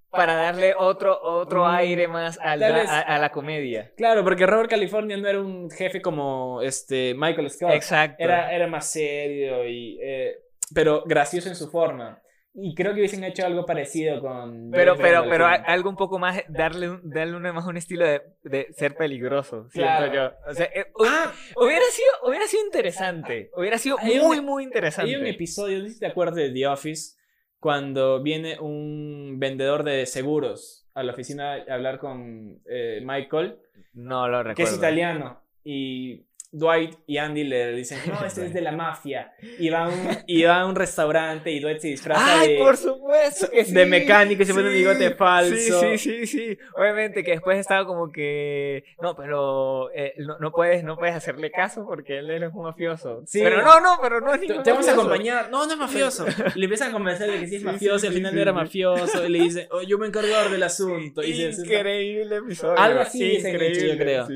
B: para darle otro, otro
A: Mm,
B: aire más al a, a la comedia.
A: Claro, porque Robert California no era un jefe como este Michael Scott.
B: Exacto.
A: Era, era más serio y. eh, pero gracioso en su forma. Y creo que hubiesen hecho algo parecido con.
B: Pero, pero, pero algo un poco más, darle, darle una, más un estilo de, de ser peligroso,
A: Claro.
B: siento yo. O sea, eh,
A: Ah,
B: hubiera, sido, hubiera sido interesante. Hubiera sido
A: un-
B: muy, muy interesante.
A: Hay un episodio, no sé si te acuerdas de The Office, cuando viene un vendedor de seguros a la oficina a hablar con eh, Michael,
B: No lo recuerdo.
A: que es italiano, y Dwight y Andy le dicen, no, este es de la mafia, y va a un, y va a un restaurante y Dwight se disfraza
B: ¡Ay,
A: de,
B: por supuesto que sí!
A: de mecánico y se pone un bigote falso.
B: Sí, sí, sí, sí. Obviamente que después estaba como que... No, pero eh, no, no puedes, no puedes hacerle caso porque él, es un mafioso.
A: Sí.
B: Pero no, no, pero no es
A: Te,
B: ningún
A: te vamos a acompañar. No, no es mafioso. Le empiezan a convencer de que sí es mafioso y al final no era mafioso. Y le dice, oh, yo me encargo del asunto. Y se-
B: Increíble episodio.
A: Algo así hecho, yo creo.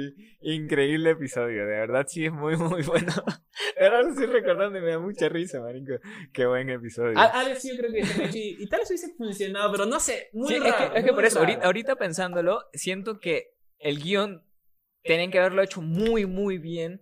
B: Increíble episodio, de verdad sí es muy, muy bueno. Verdad lo estoy recordando y me da mucha risa, marico. Qué buen episodio.
A: Al- Algo así yo creo que es y, y tal vez hubiese funcionado, pero no sé, muy
B: Sí, es
A: raro,
B: que, es que
A: muy
B: por eso, ahorita, ahorita pensándolo, siento que el guion tenían que haberlo hecho muy, muy bien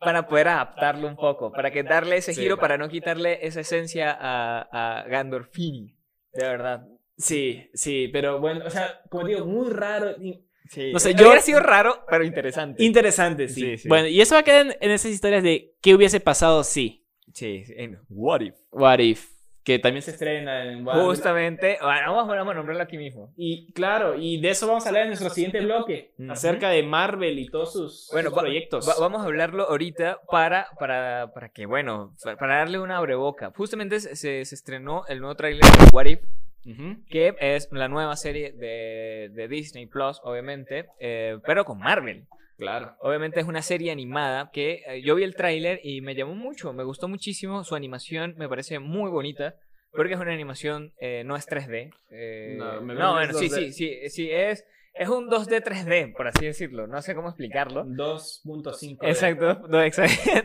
B: para poder adaptarlo un poco, para que darle ese
A: Sí.
B: giro, para no quitarle esa esencia a, a Gandolfini. De verdad.
A: Sí, sí, pero bueno, o sea, como digo, muy raro. y-
B: Sí.
A: No sé,
B: Hubiera
A: yo-
B: sido raro, pero interesante.
A: Interesante, sí.
B: Sí, sí.
A: Bueno, y eso va a quedar en, en esas historias de qué hubiese pasado si.
B: sí, sí, en What If.
A: What if. Que también se estrena en What If.
B: Justamente, bueno, vamos, vamos a nombrarlo aquí mismo.
A: Y claro, y de eso vamos a hablar en nuestro siguiente bloque, acerca de Marvel y todos sus,
B: Bueno,
A: sus
B: va-
A: proyectos.
B: va- vamos a hablarlo ahorita para, para, para que, bueno, para, darle una abreboca. Justamente se, se estrenó el nuevo tráiler de What If,
A: Ujú.
B: que es la nueva serie de, de Disney Plus, obviamente, eh, pero con Marvel.
A: Claro.
B: Obviamente es una serie animada que eh, yo vi el tráiler y me llamó mucho, me gustó muchísimo, su animación me parece muy bonita, porque es una animación, eh, no es 3D. eh,
A: No, me
B: no, bueno, sí,
A: 2D.
B: sí, sí, sí, es, es un 2D 3D, por así decirlo, no sé cómo explicarlo.
A: 2.5.
B: Exacto, no, exacto,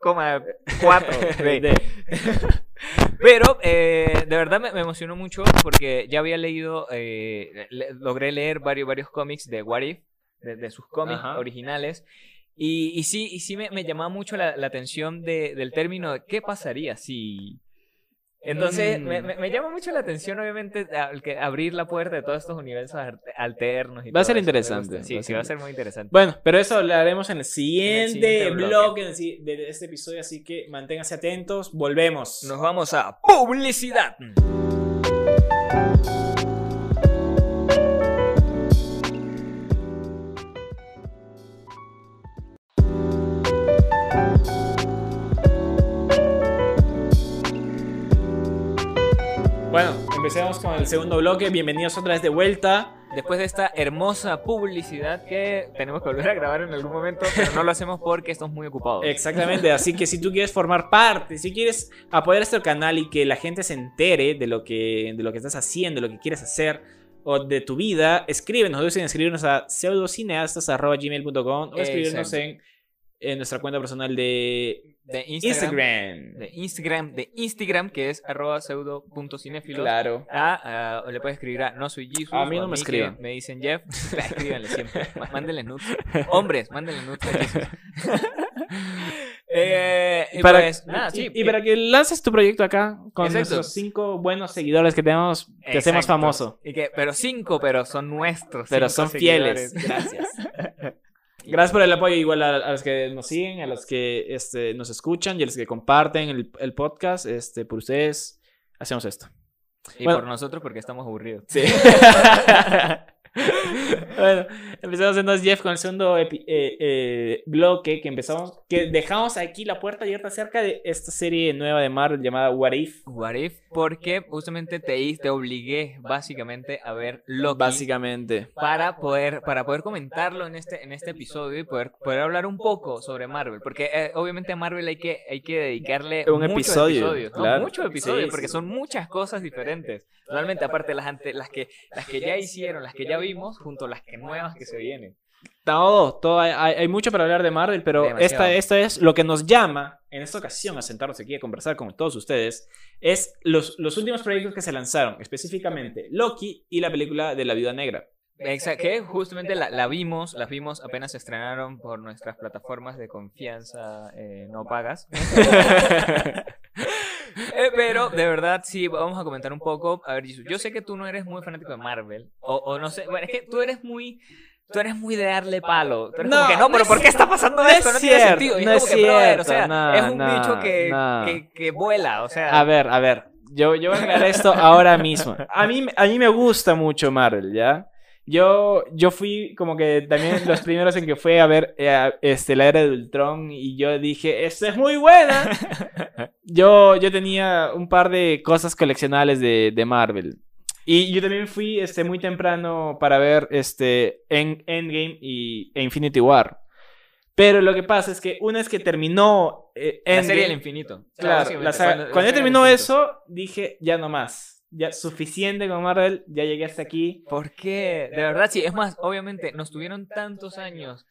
B: 2.3,4D. Pero eh, de verdad me, me emocionó mucho porque ya había leído, eh, le- logré leer varios, varios cómics de What If, de, de sus cómics
A: Ajá.
B: originales. Y, y sí, y sí me, me llamaba mucho la, la atención de- del término de qué pasaría si... Entonces,
A: Mm.
B: me, me- me llama mucho la atención, obviamente, al que abrir la puerta de todos estos universos alternos. y
A: Va a ser interesante.
B: Sí,
A: va
B: sí,
A: ser
B: va a ser muy interesante.
A: Bueno, pero eso lo haremos en el siguiente, blog en si- de este episodio, así que manténganse atentos. Volvemos.
B: Nos vamos a publicidad.
A: Bueno, empecemos con el segundo bloque. Bienvenidos otra vez de vuelta.
B: Después de esta hermosa publicidad que tenemos que volver a grabar en algún momento, pero no lo hacemos porque estamos muy ocupados.
A: Exactamente, así que si tú quieres formar parte, si quieres apoyar este canal y que la gente se entere de lo que, de lo que estás haciendo, de lo que quieres hacer o de tu vida, escríbenos, no duden en escribirnos a pseudocineastas.gmail.com o escribirnos en nuestra cuenta personal de
B: De Instagram.
A: Instagram.
B: De Instagram, de Instagram, que es arroba pseudo.cinéfilos.
A: Claro.
B: Ah, ah, le puedes escribir a no soy Jesus.
A: A mí no me
B: que
A: escriban.
B: Me dicen Jeff. Escríbanle siempre. Má- Mándenle nudes. Hombres, mándenle nudes a Jesus. eh, y
A: Para,
B: pues, nada, sí.
A: y, y para que lances tu proyecto acá con nuestros cinco buenos seguidores que tenemos, te hacemos famoso.
B: Y que, pero cinco, pero son nuestros.
A: Pero son fieles.
B: seguidores. Gracias.
A: Gracias por el apoyo igual a, a los que nos siguen, a los que este, nos escuchan y a los que comparten el, el podcast. Este, por ustedes hacemos esto.
B: Y
A: Bueno.
B: por nosotros porque estamos aburridos.
A: Sí. bueno, empezamos entonces, Jeff, con el segundo eh, eh, bloque que empezamos, que dejamos aquí la puerta abierta acerca de esta serie nueva de Marvel llamada What If.
B: What If, porque justamente te, obligué básicamente a ver Loki
A: Básicamente.
B: para poder, para poder comentarlo en este, en este episodio y poder, poder hablar un poco sobre Marvel. Porque eh, obviamente a Marvel hay que, hay que dedicarle
A: Un
B: muchos
A: episodio,
B: episodios, ¿no?
A: claro.
B: Muchos episodios,
A: Sí,
B: porque
A: sí.
B: son muchas cosas diferentes. Realmente, aparte las, ante, las, que, las que ya hicieron, las que ya vimos, junto a las que nuevas que se vienen.
A: Todo, todo hay, hay- mucho para hablar de Marvel, pero
B: Demasiado.
A: esta, esta es lo que nos llama en esta ocasión a sentarnos aquí a conversar con todos ustedes. Es los, los últimos proyectos que se lanzaron, específicamente Loki y la película de la Viuda Negra.
B: Exacto, que justamente la, la vimos, las vimos, apenas se estrenaron por nuestras plataformas de confianza eh, no pagas. Eh, pero de verdad sí, vamos a comentar un poco. A ver, Jesús, yo sé que tú no eres muy fanático de Marvel, o, o no sé, bueno, es que tú eres muy... Tú eres muy de darle palo. Tú eres
A: No,
B: como que no,
A: no
B: pero
A: es
B: ¿por qué está pasando
A: no es
B: esto? No tiene
A: cierto,
B: sentido. Y
A: no
B: es
A: es
B: como que, brother, o
A: cierto,
B: sea,
A: no,
B: es un
A: no,
B: bicho que,
A: no.
B: que, que vuela, o sea.
A: A ver, a ver, yo, yo voy a aclarar esto ahora mismo. A mí, a mí me gusta mucho Marvel, ¿ya? Yo, yo fui como que también los primeros en que fue a ver eh, este, la era de Ultron y yo dije, ¡esta es muy buena! Yo, yo tenía un par de cosas coleccionables de, de Marvel. Y yo también fui este, muy temprano para ver este, en, Endgame y, e Infinity War. Pero lo que pasa es que una vez que terminó eh,
B: la serie del
A: Endgame-
B: infinito.
A: Claro, la saga- cuando, ya terminó eso, dije, ya no más. Ya suficiente con Marvel, ya llegué hasta aquí.
B: ¿Por qué? De verdad, sí. Es más, obviamente, nos tuvieron tantos años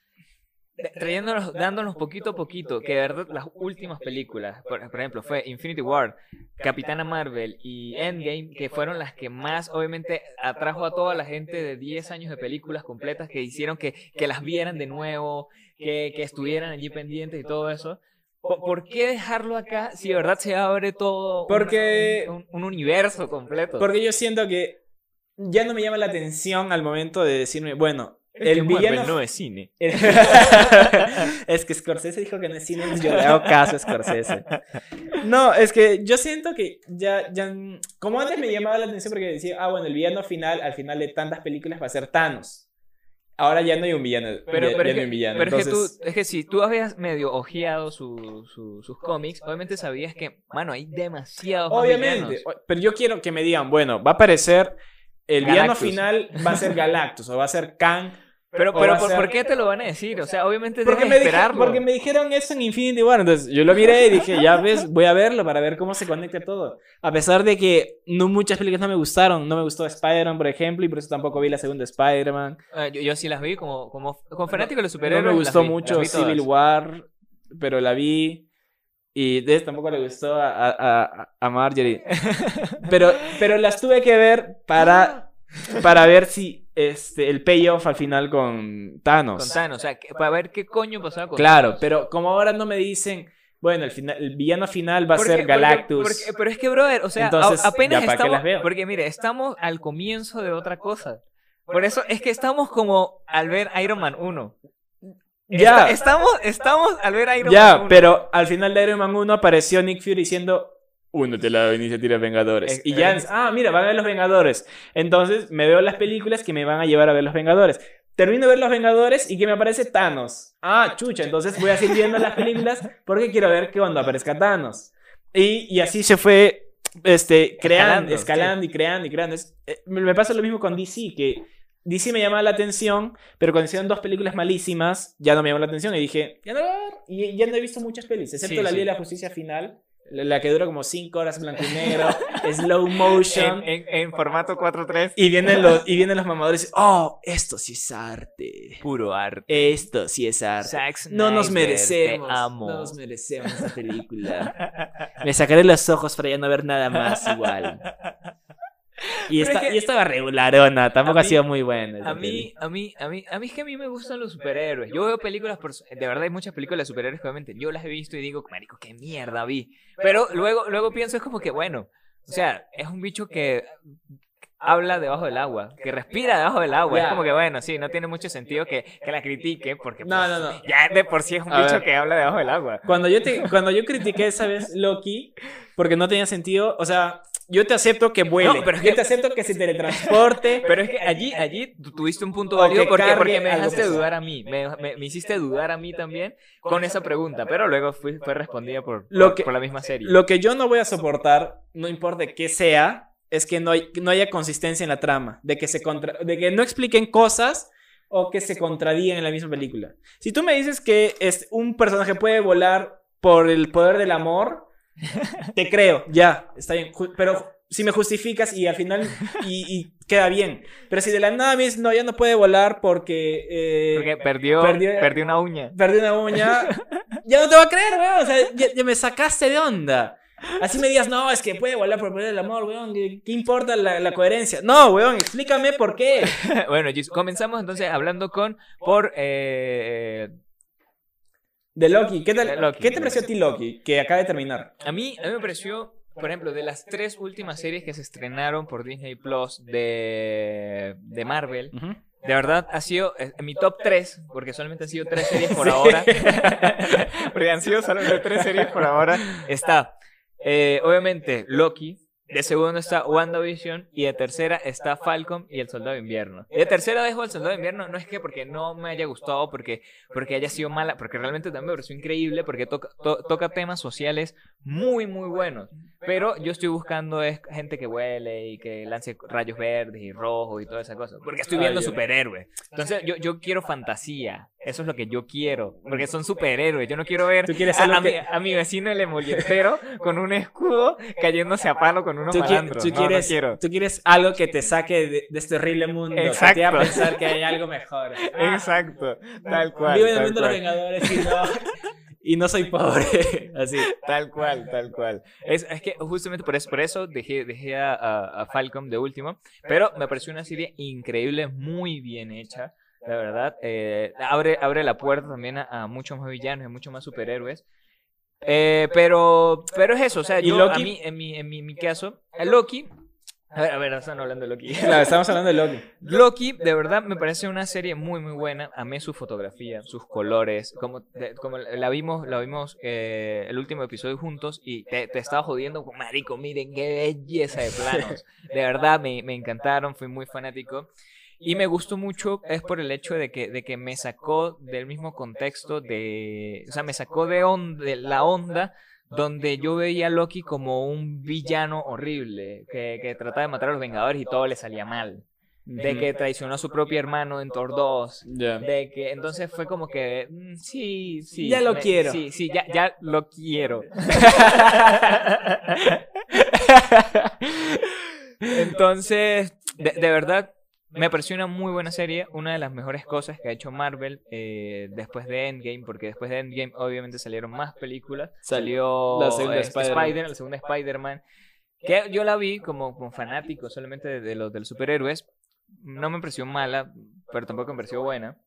B: trayéndonos, dándonos poquito a poquito, que de verdad las últimas películas, por, por ejemplo, fue Infinity War, Capitana Marvel y Endgame, que fueron las que más, obviamente, atrajo a toda la gente de 10 años de películas completas que hicieron que, que las vieran de nuevo, que, que estuvieran allí pendientes y todo eso. ¿Por, por qué dejarlo acá si de verdad se abre todo una-
A: Porque-
B: un, un universo completo?
A: Porque yo siento que ya no me llama la atención al momento de decirme, bueno,
B: Es
A: el
B: que Marvel
A: villano...
B: no es cine.
A: es que Scorsese dijo que no es cine, yo le hago caso a Scorsese. No, es que yo siento que ya, ya, como antes me llamaba la atención porque decía, ah, bueno, el villano final, al final de tantas películas va a ser Thanos. Ahora ya no hay un villano,
B: Pero,
A: ya,
B: pero,
A: ya
B: es
A: no hay
B: que,
A: un villano.
B: pero es que tú, es que si tú habías medio ojeado su, su- sus cómics, obviamente sabías que, mano, hay demasiados
A: Obviamente,
B: villanos.
A: pero yo quiero que me digan, bueno, va a aparecer el villano final va a ser Galactus o va a ser Kang.
B: Pero, pero ¿por, por qué te lo van a decir? O sea, obviamente
A: Porque
B: debes
A: me, dije-
B: esperarlo.
A: porque me dijeron eso en Infinity War. Entonces yo lo miré y dije, ya ves, voy a verlo para ver cómo se conecta todo. A pesar de que no, muchas películas no me gustaron. No me gustó Spider-Man, por ejemplo, y por eso tampoco vi la segunda Spider-Man.
B: Ah, yo, yo sí las vi como, como, como fanático de los
A: No
B: superhéroes.
A: me
B: las
A: gustó
B: vi,
A: mucho. Civil War, pero la vi. Y de tampoco le gustó a, a, a- a Marjorie. Pero, pero las tuve que ver para, para ver si este, el payoff al final con Thanos.
B: Con Thanos, o sea, que- para ver qué coño pasaba con
A: Claro,
B: Thanos.
A: pero como ahora no me dicen, bueno, el, final, el villano final va a
B: Porque-
A: ser Galactus.
B: porque- pero es que, brother, o sea, a-
A: Entonces,
B: apenas
A: ya, ¿para qué
B: estamos.
A: las veo?
B: Porque, mire, estamos al comienzo de otra cosa. Por eso es que estamos como al ver Iron Man 1.
A: Ya.
B: Está- estamos, estamos al ver Iron Man
A: ya,
B: 1.
A: pero al final de Iron Man 1 apareció Nick Fury diciendo, únete a la iniciativa Vengadores. Y ya,
B: eh.
A: ah, mira, van a ver los Vengadores. Entonces me veo las películas que me van a llevar a ver los Vengadores. Termino de ver los Vengadores y que me aparece Thanos. Ah, chucha, entonces voy a seguir viendo las películas porque quiero ver que cuando aparezca Thanos. Y, y así se fue este, creando,
B: Escalando,
A: escalando, y creando y creando. Es- eh, me pasa lo mismo con DC, que DC me llamaba la atención, pero cuando hicieron dos películas malísimas, ya no me llamó la atención y dije, ya no, y ya no he visto muchas pelis, excepto
B: Sí,
A: la
B: sí.
A: Liga de la Justicia final, la, que dura como 5 horas blanco y negro, slow motion.
B: en, en- en formato 4.3.
A: Y vienen los, y vienen los mamadores y dicen, oh, esto sí es arte.
B: Puro arte.
A: Esto sí es arte. No nos merecemos.
B: Amo.
A: No nos merecemos esta película. Me sacaré los ojos para ya no ver nada más igual. Y esta,
B: es que-
A: y estaba regularona, tampoco ha sido muy buena.
B: A mí, a mí, a mí, a mí es que a mí me gustan los superhéroes. Yo veo películas, por, de verdad hay muchas películas de superhéroes que obviamente yo las he visto y digo, marico, qué mierda vi. Pero luego, luego pienso es como que, bueno, o sea, es un bicho que habla debajo del agua, que respira debajo del agua. Es como que, bueno, sí, no tiene mucho sentido que, que la critique porque
A: No,
B: pues,
A: no, no.
B: ya de por sí es un
A: A
B: bicho
A: ver.
B: que habla debajo del agua.
A: Cuando yo, te, cuando yo critiqué esa vez Loki, porque no tenía sentido, o sea, yo te acepto que vuele,
B: No, pero es
A: yo te acepto que se teletransporte,
B: Pero es que allí, allí tuviste un punto válido
A: que
B: porque, porque me dejaste dudar a mí. Me, me- me hiciste dudar a mí también con esa pregunta. Pero luego fui- fue respondida por,
A: Lo
B: por,
A: que-
B: por la misma serie.
A: Lo que yo no voy a soportar, no importa qué sea, es que no, hay, no haya consistencia en la trama, de que, se contra- de que no expliquen cosas o que se contradigan en la misma película. Si tú me dices que es un personaje puede volar por el poder del amor, te creo, ya, está bien, pero si me justificas y al final y, y queda bien, pero si de la nada me dices, no, ya no puede volar porque... eh,
B: Porque perdió,
A: perdió-
B: perdió una uña.
A: perdí una uña, ya no te voy a creer, weón. O sea, ya, ya me sacaste de onda. Así me digas, no, es que puede volar por el poder del amor, weón. ¿Qué, importa la, la coherencia? No, weón, explícame por qué.
B: bueno, comenzamos entonces hablando con por eh,
A: De Loki, ¿qué, tal-
B: De Loki.
A: ¿qué te pareció a ti Loki? Que acaba de terminar.
B: a mí a mí me pareció por ejemplo, de las tres últimas series que se estrenaron por Disney Plus de, de Marvel, de verdad ha sido eh, mi top 3, porque solamente han sido tres series por
A: Sí.
B: ahora. porque han sido solamente tres series por ahora. Está, eh, obviamente, Loki. De segundo está WandaVision. Y de tercera está Falcon y el Soldado de Invierno. Y de tercera dejo el Soldado de Invierno. No es que porque no me haya gustado, porque, porque haya sido mala, porque realmente también me pareció increíble, porque toca, to- toca temas sociales muy, muy buenos. Pero yo estoy buscando es gente que huele y que lance rayos verdes y rojos y toda esa cosa. Porque estoy viendo
A: Ay, yo-
B: superhéroes. Entonces yo, yo quiero fantasía. Eso es lo que yo quiero. Porque son superhéroes. Yo no quiero ver
A: Tú quieres
B: a, a mi,
A: que-
B: a mi vecino el emolletero con un escudo cayéndose a palo con unos
A: Tú,
B: malandros.
A: tú
B: No, no
A: quieres,
B: quiero.
A: tú quieres algo que te saque de, de este horrible mundo. Que te
B: Exacto.
A: haga pensar que hay algo mejor. Ah,
B: Exacto. Tal cual.
A: Vivo en el mundo de los. Vengadores y no, y no soy pobre. Así.
B: Tal cual, tal cual. Es, es que justamente por eso, por eso dejé, dejé a, a- a Falcon de último. Pero me pareció una serie increíble, muy bien hecha. La verdad. Eh, abre, abre la puerta también a, a muchos más villanos, a muchos más superhéroes. Eh, pero, pero es eso, o sea,
A: ¿Y
B: yo,
A: Loki?
B: a mí, en mi, en mi, mi caso, a Loki. A ver, a ver, están hablando de Loki.
A: Claro, estamos hablando de Loki.
B: Loki, de verdad, me parece una serie muy, muy buena. Amé su fotografía, sus colores. Como, de- como la vimos, la vimos eh, el último episodio juntos y te, te estaba jodiendo con marico. Miren qué belleza de planos. De verdad, me, me encantaron, fui muy fanático. Y me gustó mucho es por el hecho de que, de que me sacó del mismo contexto de... O sea, me sacó de, on- de la onda donde yo veía a Loki como un villano horrible que, que trataba de matar a los Vengadores y todo le salía mal. de que traicionó a su propio hermano en Thor 2,
A: Ya.
B: de que entonces fue como que mm, sí, sí.
A: Ya lo
B: me-
A: quiero.
B: Sí, sí, ya, ya lo quiero. entonces, de, de verdad, me pareció una muy buena serie, una de las mejores cosas que ha hecho Marvel eh, después de Endgame, porque después de Endgame obviamente salieron más películas. Salió
A: La segunda
B: este,
A: Spider-Man.
B: Spider, la segunda Spider-Man, que yo la vi como, como fanático solamente de, de los, de los superhéroes. No me pareció mala, pero tampoco me pareció buena.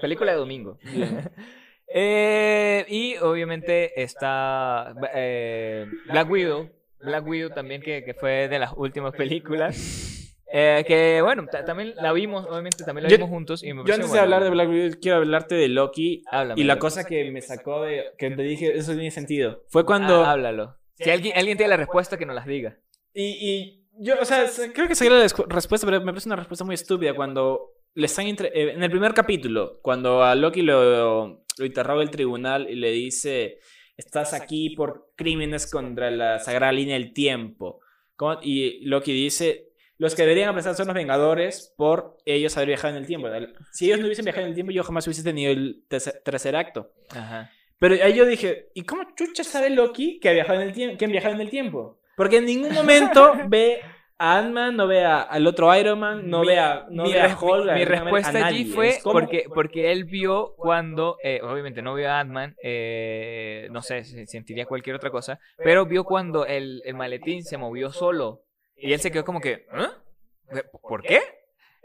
B: Película de domingo. Eh, y obviamente está eh, Black Widow. Black Widow también, que, que fue de las últimas películas. Eh, que bueno, ta- también la vimos, obviamente también la
A: Yo-
B: vimos juntos. Y me
A: Yo antes de hablar de Black Widow, quiero hablarte de Loki.
B: Háblame,
A: Y la cosa que me sacó de. que te dije, eso tiene sentido. Fue cuando.
B: Ah, háblalo. Si alguien, alguien tiene la respuesta, que nos las diga.
A: Y, y yo, o sea, se- creo que seguí la respuesta, pero me parece una respuesta muy estúpida cuando le están entre- eh, en el primer capítulo, cuando a Loki lo, lo interroga el tribunal y le dice, estás aquí por crímenes contra la sagrada línea del tiempo. ¿Cómo? Y Loki dice, los que deberían apreciar son los Vengadores por ellos haber viajado en el tiempo. Si ellos no hubiesen viajado en el tiempo, yo jamás hubiese tenido el tercer, acto.
B: Ajá.
A: Pero ahí yo dije, ¿y cómo chucha sabe Loki que ha viajado en el tiempo, que han viajado en el tiempo? Porque en ningún momento ve a Ant-Man, no ve a- al otro Iron Man, no
B: Mi-
A: ve a, no
B: mi,
A: ve a Hulk, a
B: mi respuesta
A: a
B: allí fue porque, porque él vio cuando, eh, obviamente no vio a Ant-Man, eh, no sé, se- sentiría cualquier otra cosa, pero vio cuando el, el maletín se movió solo y él se quedó como que, ¿eh? ¿por qué?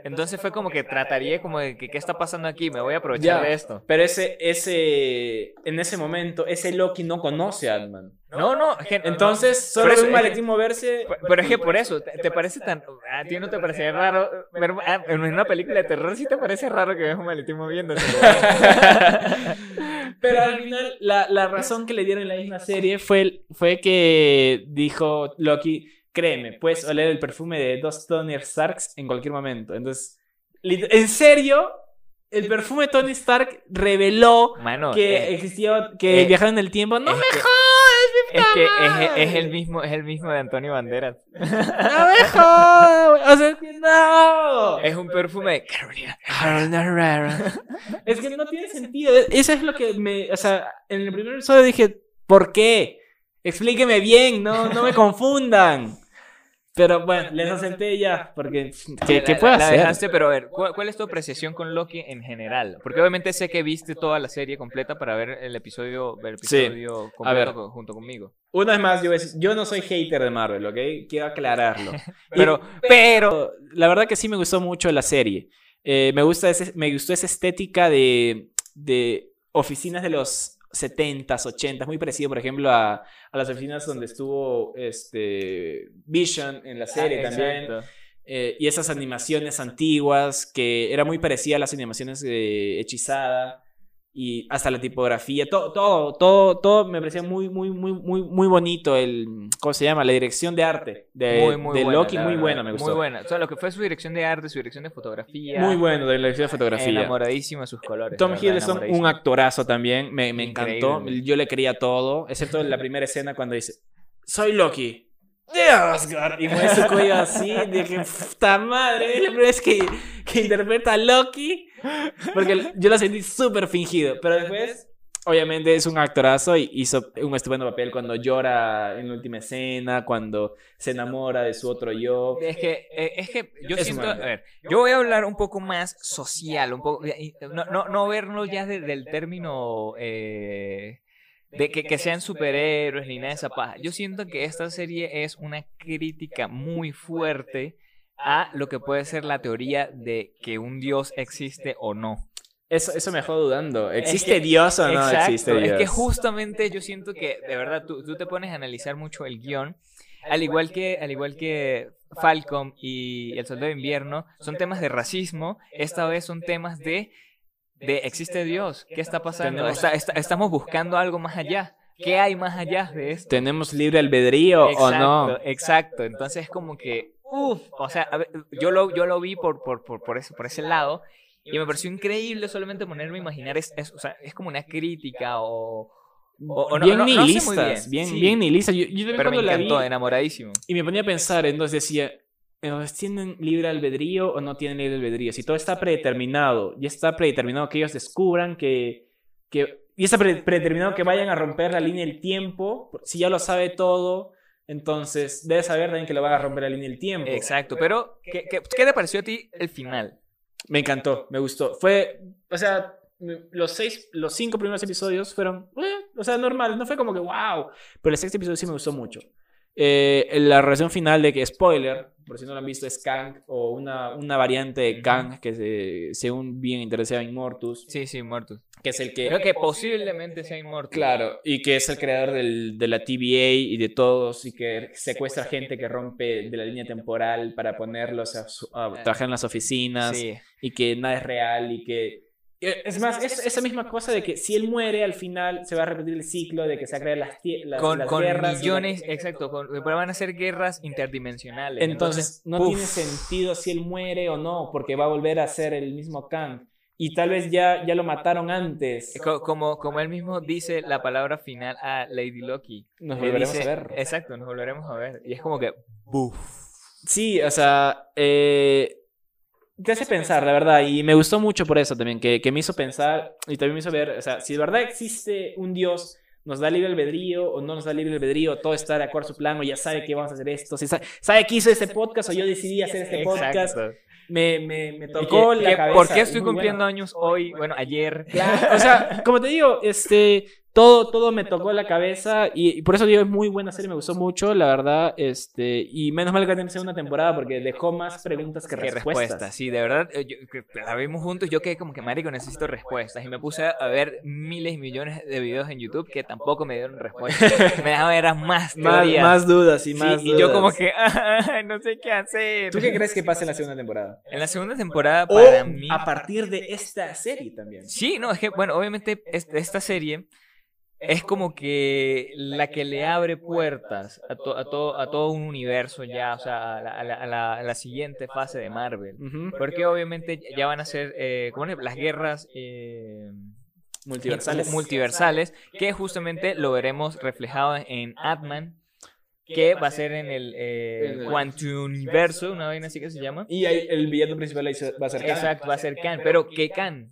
B: Entonces fue como que trataría como de que, ¿qué está pasando aquí? Me voy a aprovechar
A: Ya.
B: de esto.
A: Pero ese, ese, en ese momento, ese Loki no conoce a Ant-Man.
B: No, no, es que-
A: Entonces, solo
B: eso
A: un
B: es que-
A: maletín moverse.
B: Pero- es que por eso, ¿te, te parece tan... A ti no te parece raro... ver- ah, En una película de terror sí te parece raro que veas un maletín moviéndose.
A: Pero al final, la, la razón que le dieron en la misma serie fue, fue que dijo Loki, créeme, puedes oler el perfume de dos Tony Starks en cualquier momento. Entonces, en serio, el perfume de Tony Stark reveló
B: Mano,
A: que
B: eh,
A: existía, que
B: eh,
A: viajaron en el tiempo. ¡No me
B: que-
A: jodas, mi
B: Es que es, es el mismo, es el mismo de Antonio Banderas.
A: ¡No me jodas! O sea, que no.
B: Es un perfume de Carolina.
A: Es que no tiene sentido. Eso es lo que me. O sea, en el primer episodio dije, ¿por qué? Explíqueme bien, no, no me confundan. Pero bueno, les acepté ya, porque. ¿Qué, qué
B: La-
A: puedo
B: la
A: hacer?
B: dejaste, pero a ver, ¿cuál, cuál es tu apreciación con Loki en general? Porque obviamente sé que viste toda la serie completa para ver el episodio, el
A: Sí.
B: episodio
A: A ver.
B: completo co- junto conmigo.
A: Una vez más, yo, yo no soy hater de Marvel, ¿ok? Quiero aclararlo.
B: Pero, pero,
A: La verdad que sí me gustó mucho la serie. Eh, me, gusta ese- me gustó esa estética de, de oficinas de los 70s, 80s, muy parecido, por ejemplo, a, a las oficinas donde estuvo este, Vision en la serie
B: Ah,
A: también.
B: exacto.
A: Eh, y esas animaciones antiguas, que era muy parecida a las animaciones de Hechizada. Y hasta la tipografía, todo, todo, todo, todo me parecía muy, muy, muy, muy, muy bonito. El, ¿Cómo se llama? La dirección de arte de,
B: muy, muy
A: de
B: buena,
A: Loki, muy
B: verdad.
A: buena, me gustó.
B: Muy buena. O sea, lo que fue su dirección de arte, su dirección de fotografía.
A: Muy bueno de la dirección de fotografía.
B: Enamoradísimo de sus colores.
A: Tom Hiddleston, un actorazo también, me, me encantó. Yo le quería todo, excepto en la primera escena cuando dice, soy Loki. De Asgard. Y mueve su cuello así, dije, puta madre, es la primera vez que, que interpreta a Loki. Porque yo lo sentí súper fingido. Pero después, obviamente, es un actorazo y hizo un estupendo papel cuando llora en la última escena, cuando se enamora de su otro yo.
B: Es que, eh, es que yo
A: Es
B: siento, a ver, yo voy a hablar un poco más social, un poco, no, no, no verlo ya de- del término eh, de que, que sean superhéroes ni nada de esa paja. Yo siento que esta serie es una crítica muy fuerte a lo que puede ser la teoría de que un dios existe o no.
A: Eso, eso me dejó dudando.
B: Es
A: ¿Existe
B: que-
A: Dios o no
B: Exacto,
A: existe Dios?
B: Es que justamente yo siento que, de verdad, tú, tú te pones a analizar mucho el guion, al igual que, al igual que Falcon y El Soldado de Invierno, son temas de racismo, esta vez son temas de, de ¿existe Dios? ¿Qué está pasando? Está- está- estamos buscando algo más allá. ¿Qué hay más allá de esto?
A: ¿Tenemos libre albedrío o no?
B: Exacto, exacto. Entonces es como que, uff, o sea, ver, yo lo, yo lo vi por, por, por, por, ese, por ese lado y me pareció increíble solamente ponerme a imaginar, es, es, o sea, es como una crítica o... o- o no-
A: bien
B: no- sé
A: bien,
B: sí,
A: bien nihilistas. Yo, yo también
B: Pero me
A: la
B: encantó,
A: vi
B: enamoradísimo.
A: y me ponía a pensar, entonces decía, ¿tienen libre albedrío o no tienen libre albedrío? Si todo está predeterminado, ya está predeterminado que ellos descubran que, que y está pre- predeterminado que vayan a romper la línea del tiempo, si ya lo sabe todo, entonces debe saber también que lo van a romper la línea del tiempo.
B: Exacto, pero ¿qué, qué, qué te pareció a ti el final?
A: Me encantó, me gustó. Fue, o sea, los seis, los cinco primeros episodios fueron, eh, o sea, normal, no fue como que wow, pero el sexto episodio sí me gustó mucho. Eh, la relación final de que, spoiler, por si no lo han visto, es Kang o una, una variante de. Kang que se, según bien interesaba en Mortus,
B: Sí, sí, muertos.
A: que es el que...
B: Creo que posiblemente sea inmortal.
A: Claro, y que es el creador del- de la TVA y de todos, y que secuestra gente que rompe de la línea temporal para ponerlos a, a trabajar en las oficinas,
B: Sí.
A: y que nada es real, y que... Es más, es esa misma cosa de que si él muere, al final se va a repetir el ciclo de que se crear las, las,
B: Con,
A: las
B: con
A: guerras. la-
B: millones, exacto, con, pero van a ser guerras interdimensionales.
A: Entonces, no
B: uf,
A: tiene sentido si él muere o no, porque va a volver a ser el mismo Kang. Y tal vez ya, ya lo mataron antes.
B: co- Como, como él mismo dice la palabra final a Lady Loki.
A: Nos volveremos
B: dice-
A: a ver.
B: Exacto, nos volveremos a ver. Y es como que, buf.
A: Sí, o sea, eh, te hace pensar, la verdad, y me gustó mucho por eso también, que, que me hizo pensar. y también me hizo ver, o sea, si de verdad existe un Dios, nos da libre albedrío o no nos da libre albedrío, todo está de acuerdo a su plan, o ya sabe que vamos a hacer esto, si sabe, sabe que hizo este podcast o yo decidí hacer este podcast,
B: Exacto.
A: Me, me, me tocó la cabeza.
B: ¿Por qué estoy
A: bueno.
B: cumpliendo años hoy? Bueno, ayer.
A: Claro, o sea, como te digo, este, todo, todo me tocó la cabeza y, y por eso digo, es muy buena serie, me gustó mucho, la verdad, este, y menos mal que tiene segunda temporada porque dejó más preguntas que respuestas.
B: respuesta, sí, de verdad, eh, yo- la vimos juntos, yo quedé como que, marico, necesito respuestas, y me puse a ver miles y millones de videos en YouTube que tampoco me dieron respuestas, me dejaban ver a más
A: Más,
B: teorías.
A: más dudas y
B: Sí,
A: más
B: y yo
A: dudas.
B: como que, "Ah, no sé qué hacer.
A: ¿Tú qué crees que pase en la segunda temporada?
B: En la segunda temporada,
A: O
B: para mí...
A: a partir de esta serie también.
B: Sí, no, es que, bueno, obviamente es- esta serie es como que la que le abre puertas a, to- a, todo, a todo un universo ya, o sea, a la, a la- la- la siguiente fase de Marvel.
A: Ujú.
B: Porque obviamente ya van a ser eh, ¿cómo llama? las guerras eh,
A: Multiversales.
B: multiversales, que justamente lo veremos reflejado en Ant-Man, que va a ser en el eh,
A: En el-
B: Quantum Universo, una vaina así que se llama.
A: Y ahí el villano principal va a ser Kang.
B: Exacto, va a ser Khan. Pero ¿qué Khan?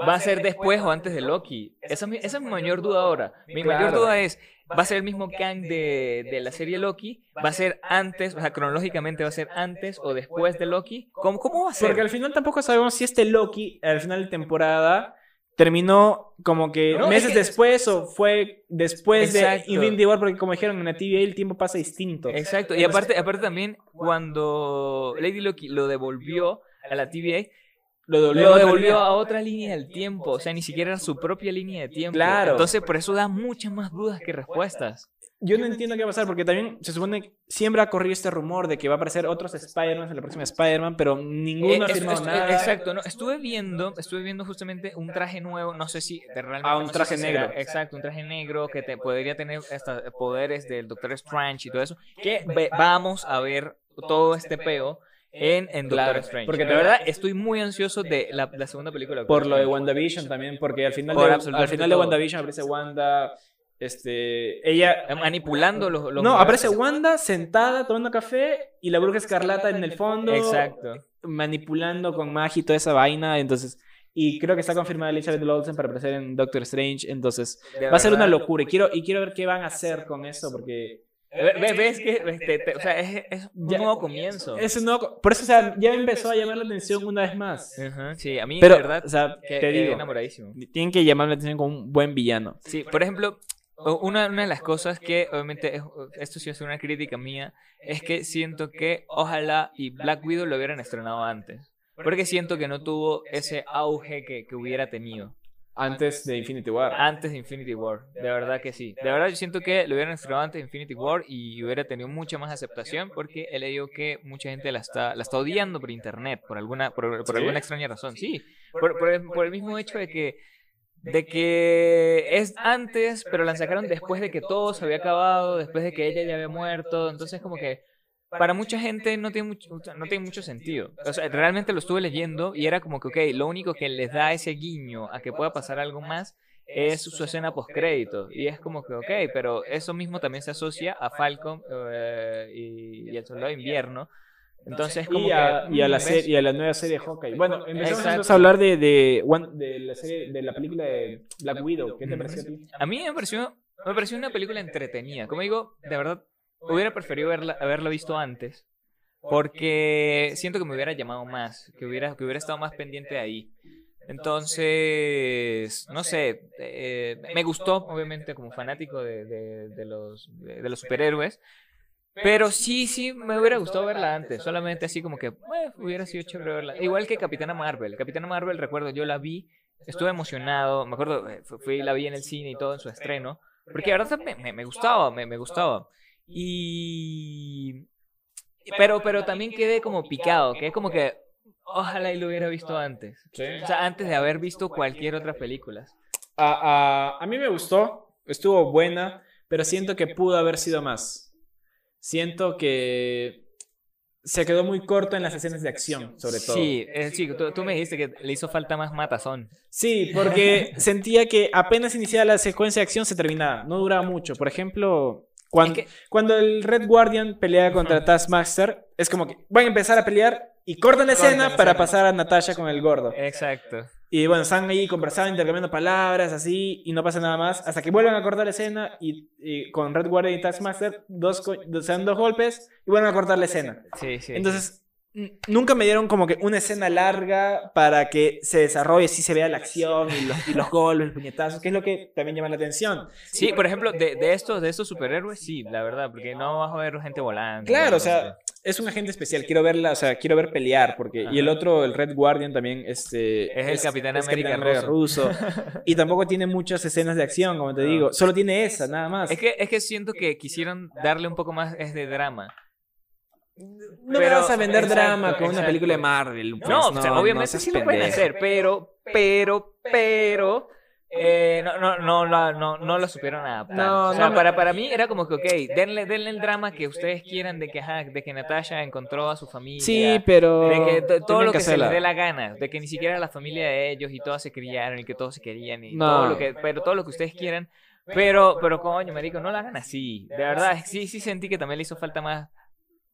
B: ¿Va a ser después o antes de Loki? Esa, es mi- esa es mi mayor duda ahora. Mi mayor duda es, ¿va a ser el mismo Kang de, de la serie Loki? ¿Va a ser antes, o sea, cronológicamente va a ser antes o después de Loki? ¿Cómo, cómo va a ser?
A: Porque al final tampoco sabemos si este Loki, al final de temporada, terminó como que
B: No, es
A: meses
B: que-
A: después o fue después
B: Exacto.
A: de Infinity War, porque como dijeron en la TVA el tiempo pasa distinto.
B: Exacto, y aparte, aparte también cuando Lady Loki lo devolvió a la TVA,
A: Lo
B: lo
A: devolvió,
B: devolvió a otra línea del tiempo, o sea, ni siquiera era su propia línea de tiempo.
A: Claro.
B: Entonces, por eso da muchas más dudas que respuestas.
A: Yo no entiendo qué va a pasar, porque también se supone que siempre ha corrido este rumor de que va a aparecer otros Spider-Man en la próxima Spider-Man, pero ninguno ha
B: Eh, es-
A: firmado nada.
B: Exacto, no, estuve viendo, estuve viendo justamente un traje nuevo, no sé si de realmente
A: Ah, un
B: no sé
A: traje
B: si será-
A: negro.
B: exacto, un traje negro que te podría tener hasta poderes del Doctor Strange y todo eso, que ve- vamos a ver todo este peo en, en Doctor
A: Claro,
B: Strange.
A: porque
B: de verdad estoy muy ansioso de la, la segunda película.
A: Por lo de. WandaVision también, porque al final,
B: Por
A: de,
B: absolutamente
A: al final de. WandaVision aparece Wanda, este, ella...
B: Manipulando los, los
A: No, aparece. Wanda sentada tomando café y la bruja escarlata en el fondo.
B: Exacto.
A: Manipulando con magia y toda esa vaina, entonces... Y creo que está confirmada Elizabeth Olsen para aparecer en Doctor Strange, entonces
B: De
A: va a ser una locura y quiero, y quiero ver qué van a hacer con eso porque
B: Ve- ve- ¿Ves que este, te- o sea, es, es un
A: Ya-
B: nuevo comienzo?
A: es un nuevo- por eso o sea, ya empezó a llamar la atención una vez más.
B: Ajá, sí, a mí
A: Pero,
B: de verdad
A: o sea,
B: que-
A: te digo,
B: enamoradísimo.
A: tienen que llamar la atención con un buen villano.
B: Sí, por ejemplo, una, una de las cosas que obviamente es- esto sí es una crítica mía es que siento que ojalá y Black Widow lo hubieran estrenado antes. Porque siento que no tuvo ese auge que, que hubiera tenido
A: Antes de Infinity War.
B: antes de Infinity War. De verdad que sí. De verdad yo siento que lo hubieran estrenado antes de Infinity War y hubiera tenido mucha más aceptación porque he leído que mucha gente la está, la está odiando por internet por alguna, por, por
A: ¿Sí?
B: alguna extraña razón. Sí, por, por el, por el mismo hecho de que de que es antes, pero la sacaron después de que todo se había acabado, después de que ella ya había muerto, entonces como que para mucha gente no tiene mucho, no tiene mucho sentido. O sea, realmente lo estuve leyendo y era como que, ok, lo único que les da ese guiño a que pueda pasar algo más es su escena post crédito y es como que, ok, pero eso mismo también se asocia a Falcon eh, y, y el Soldado de Invierno. Entonces, como
A: Y a,
B: que,
A: y, a la
B: ¿ves?
A: serie, y a la nueva serie de Hawkeye. Bueno, empezamos a hablar de, de, de la serie, de la película de Black Widow. ¿Qué te pareció a ti?
B: A mí me pareció, me pareció una película entretenida. Como digo, de verdad, hubiera preferido verla, haberla visto antes. Porque siento que me hubiera llamado más, que hubiera, que hubiera estado más pendiente de ahí. Entonces, no sé, eh, me gustó, obviamente, como fanático de, de- de los, de, de los superhéroes. Pero sí, sí, me hubiera gustado verla antes. Solamente así como que, eh, hubiera sido chévere verla. Igual que Capitana Marvel. Capitana Marvel, recuerdo, yo la vi, estuve emocionado. Me acuerdo, eh, fu- fui, la vi en el cine y todo en su estreno. Porque la verdad me, me, me gustaba, me, me gustaba. Y... Pero, pero también quedé como picado, quedé como que ojalá y lo hubiera visto antes. O sea, antes de haber visto cualquier otra película.
A: A, a, a mí me gustó, estuvo buena, pero siento que pudo haber sido más. Siento que se quedó muy corto en las escenas de acción, sobre todo.
B: Sí, eh, sí tú, tú me dijiste que le hizo falta más matazón.
A: Sí, porque sentía que apenas iniciaba la secuencia de acción se terminaba, no duraba mucho. Por ejemplo, cuando,
B: Es que-
A: cuando el Red Guardian pelea contra Taskmaster, es como que van a empezar a pelear y cortan la
B: Cortan
A: escena
B: la
A: para
B: escena.
A: pasar a Natasha con el gordo.
B: Exacto.
A: Y bueno, están ahí conversando, intercambiando palabras, así, y no pasa nada más, hasta que vuelven a cortar la escena y, y con Red Guardian y Taskmaster, dos, co- se dan dos golpes y vuelven a cortar la escena.
B: Sí, sí.
A: Entonces, nunca me dieron como que una escena larga para que se desarrolle, así se vea la acción y los, y los golpes, los puñetazos, que es lo que también llama la atención.
B: Sí, por ejemplo, de, de estos de estos superhéroes, sí, la verdad, porque no vas a ver gente volando.
A: Claro, o sea, es un agente especial, quiero verla, o sea, quiero ver pelear, porque, y el otro, el Red Guardian también, este...
B: Es el Capitán América
A: ruso. y tampoco tiene muchas escenas de acción, como te digo, solo tiene esa, nada más.
B: Es que, es que siento que quisieron darle un poco más es de drama.
A: No me
B: pero-
A: vas a vender
B: exacto,
A: drama con una
B: exacto.
A: película de Marvel. pues,
B: No, o sea, obviamente
A: seas
B: sí lo pueden hacer, pero, pero, pero, eh, no, no, no, la- no, no lo supieron adaptar.
A: No,
B: o sea,
A: no me-
B: para, para mí era como que, ok, denle, denle el drama que ustedes quieran de que, ajá, de que Natasha encontró a su familia.
A: Sí, pero...
B: De que to- todo lo que, se
A: hacerla.
B: les dé la gana, de que ni siquiera la familia de ellos y todas se criaron y que todos se querían y
A: No.
B: todo lo que, pero todo lo que ustedes quieran, pero, pero coño, marico, no la hagan así, de verdad, sí, sí sentí que también le hizo falta más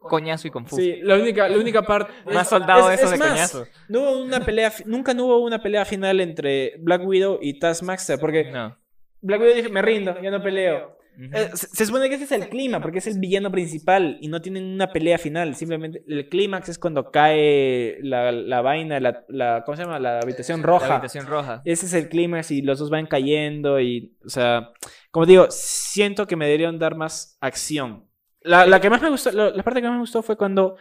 B: coñazo y confuso.
A: Sí, la única, la única parte...
B: Más soldado de
A: es-
B: esos
A: es
B: de
A: más,
B: coñazo.
A: No hubo una pelea, nunca no hubo una pelea final entre Black Widow y Taskmaster, porque
B: No.
A: Black Widow dijo, me rindo, ya no peleo.
B: Ujú.
A: Eh, se, se supone que ese es el clima, porque es el villano principal y no tienen una pelea final. Simplemente el clímax es cuando cae la, la vaina, la, la- ¿cómo se llama? La habitación roja.
B: La habitación roja.
A: Ese es el clímax y los dos van cayendo y, o sea, como digo, siento que me deberían dar más acción. La, la que más me gustó, la, la parte que más me gustó fue cuando,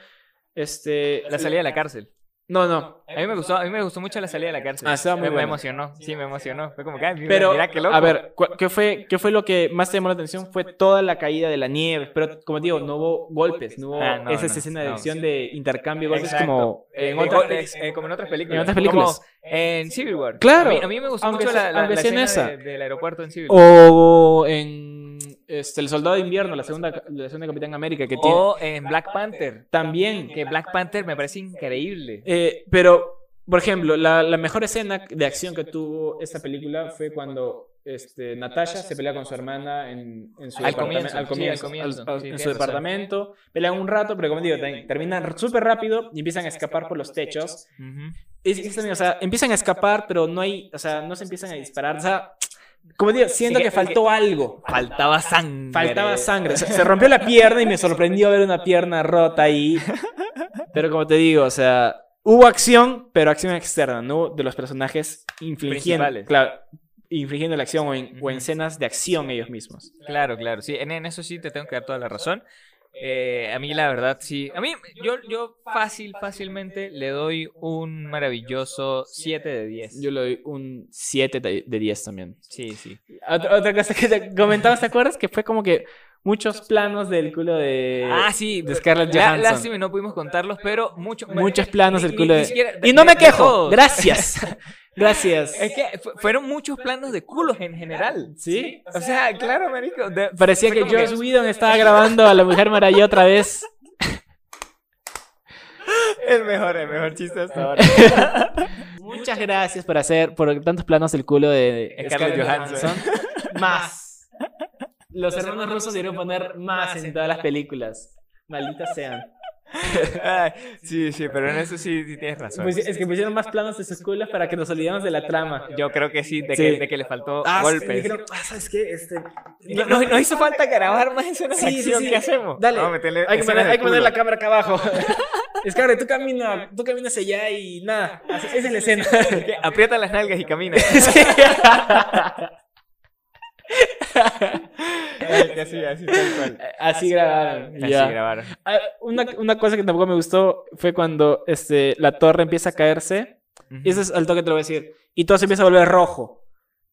A: este...
B: La salida de la cárcel.
A: No, no.
B: A mí me gustó, a mí me gustó mucho la salida de la cárcel.
A: Ah, estaba muy
B: me, emocionó, sí, me emocionó. Fue como que, ay, mira,
A: Pero,
B: mira qué loco.
A: a ver, ¿qué fue, ¿qué fue lo que más te llamó la atención? Fue toda la caída de la nieve. Pero, como digo, no hubo golpes, no hubo
B: Ah, no,
A: esa
B: no,
A: escena de
B: no.
A: acción de intercambio de golpes
B: Exacto.
A: como
B: Eh,
A: en
B: eh,
A: otras
B: eh, como en otras películas.
A: en otras películas.
B: Como en Civil War.
A: Claro,
B: A mí, a mí me gustó
A: aunque
B: mucho
A: sea-
B: la, la, escena
A: esa.
B: de- del aeropuerto en Civil War.
A: O en este, El Soldado de Invierno, la segunda, la segunda Capitán América, que tiene
B: O en Black Panther.
A: también.
B: Que Black Panther me parece increíble.
A: Eh, pero, por ejemplo, la, la mejor escena de acción que tuvo esta película fue cuando este, Natasha se pelea con su hermana en, en su
B: Al
A: departamento.
B: comienzo,
A: al
B: sí,
A: comienzo,
B: al comienzo,
A: al-
B: sí,
A: en su departamento. Pelean un rato, pero como digo, terminan súper rápido y empiezan a escapar por los techos. Es- es también, o sea, empiezan a escapar, pero no hay, o sea, no se empiezan a disparar. O sea, como digo, siento
B: Sí,
A: que
B: que-
A: faltó algo.
B: Faltaba sangre.
A: Faltaba sangre. Se, se rompió la pierna y me sorprendió ver una pierna rota ahí. Pero como te digo, o sea, hubo acción, pero acción externa, ¿no? De los personajes infligiendo, claro, infligiendo la acción o en, o en
B: Ujú.
A: escenas de acción ellos mismos.
B: Claro, claro, sí, en, en eso sí te tengo que dar toda la razón. Eh, a mí la verdad sí, a mí yo, yo fácil, fácilmente le doy un maravilloso 7 de 10.
A: Yo le doy un 7 de de 10 también.
B: Sí, sí.
A: Otra, otra cosa que te comentabas, ¿te acuerdas? Que fue como que muchos planos del culo de,
B: Ah, sí,
A: de Scarlett Johansson.
B: Lástima no pudimos contarlos, pero mucho,
A: Muchos planos del culo de... Y no me quejo. Gracias. Gracias.
B: Es que fu- fueron muchos planos de culos en general.
A: ¿Sí?
B: O sea, claro, marico. de-
A: Parecía que Joss Whedon estaba grabando a la Mujer Maravilla otra vez.
B: El mejor, el mejor chiste hasta ahora.
A: Muchas gracias por hacer por tantos planos del culo de
B: Scarlett Johansson.
A: Más. Los hermanos rusos deberían poner más en todas las películas. Malditas sean.
B: Sí, sí, pero en eso sí, sí tienes razón.
A: Pues es que pusieron más planos de sus culos para que nos olvidemos de la trama.
B: Yo creo que sí, de,
A: Sí.
B: Que, de que le faltó
A: Ah,
B: golpes.
A: sí, ah, ¿sabes qué? Este,
B: No, no- no hizo falta grabar más escenas de
A: Sí, sí,
B: acción.
A: sí.
B: ¿Qué hacemos?
A: Dale, hay que poner,
B: de
A: hay que poner
B: culo.
A: la cámara acá abajo. Scarlett, tú camina, tú caminas allá y nada. Esa es la escena.
B: Aprieta las nalgas y camina. Así, así, tal cual.
A: Así grabaron.
B: Así grabaron.
A: Ah, Una, una cosa que tampoco me gustó fue cuando este, la torre empieza a caerse. Y eso es al toque te lo voy a decir. Y todo se empieza a volver rojo.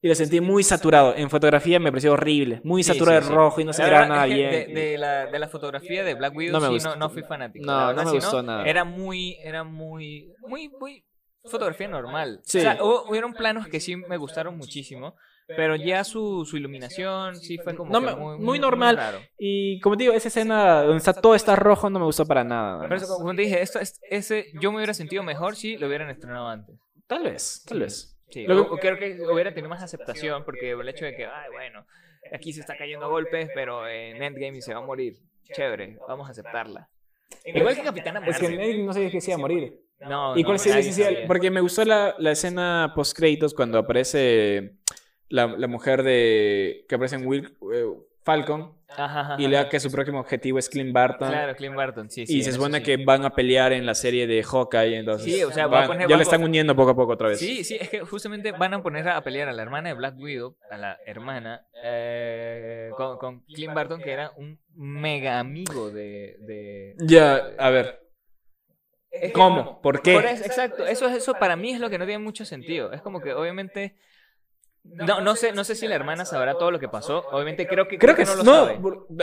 A: Y lo sentí muy saturado. En fotografía me pareció horrible. Muy
B: Sí,
A: saturado
B: sí,
A: de
B: sí.
A: rojo y no se miraba
B: verdad
A: nada bien.
B: De, de la, de la fotografía de Black Widow
A: No me
B: sí,
A: gustó.
B: no, no fui fanático.
A: No,
B: la
A: no
B: verdad,
A: me gustó nada.
B: Era muy, era muy, muy, muy fotografía normal.
A: Sí.
B: O sea, hubo- hubieron planos que sí me gustaron muchísimo, pero ya su, su iluminación sí fue como
A: No
B: que muy,
A: muy normal. Y como te digo, esa escena donde está todo está rojo no me gustó para nada.
B: Pero eso, como te dije, esto, es- ese, yo me hubiera sentido mejor si lo hubieran estrenado antes.
A: Tal vez, tal vez.
B: Sí,
A: Lo
B: o-
A: que-
B: o creo que hubiera tenido más aceptación porque el hecho de que, ay, bueno, aquí se está cayendo a golpes, pero en Endgame se va a morir. Chévere, vamos a aceptarla. Igual que Capitana
A: Es que
B: Marvel.
A: nadie no sabía que se iba a morir.
B: No,
A: ¿Y
B: no,
A: cuál sí,
B: sabía.
A: Porque me gustó la, la escena post créditos cuando aparece la, la mujer de que aparece en Will, eh, Falcon
B: Ajá, ajá,
A: y le da
B: ajá.
A: que su próximo objetivo es Clint Barton.
B: Claro, Clint Barton, sí, sí.
A: y se supone
B: sí.
A: que van a pelear en la serie de Hawkeye, entonces
B: Sí, o sea, va a
A: van-
B: poner-
A: ya le están uniendo poco a poco otra vez.
B: Sí, sí, es que justamente van a poner a pelear a la hermana de Black Widow, a la hermana, eh, con, con Clint Barton, que era un mega amigo de... de...
A: Ya, a ver, ¿cómo? ¿Por qué?
B: Por eso, exacto, eso, eso para mí es lo que no tiene mucho sentido. Es como que obviamente... No, no sé, no sé si la hermana sabrá todo lo que pasó. Obviamente creo que,
A: Creo que
B: no lo
A: no,
B: sabe.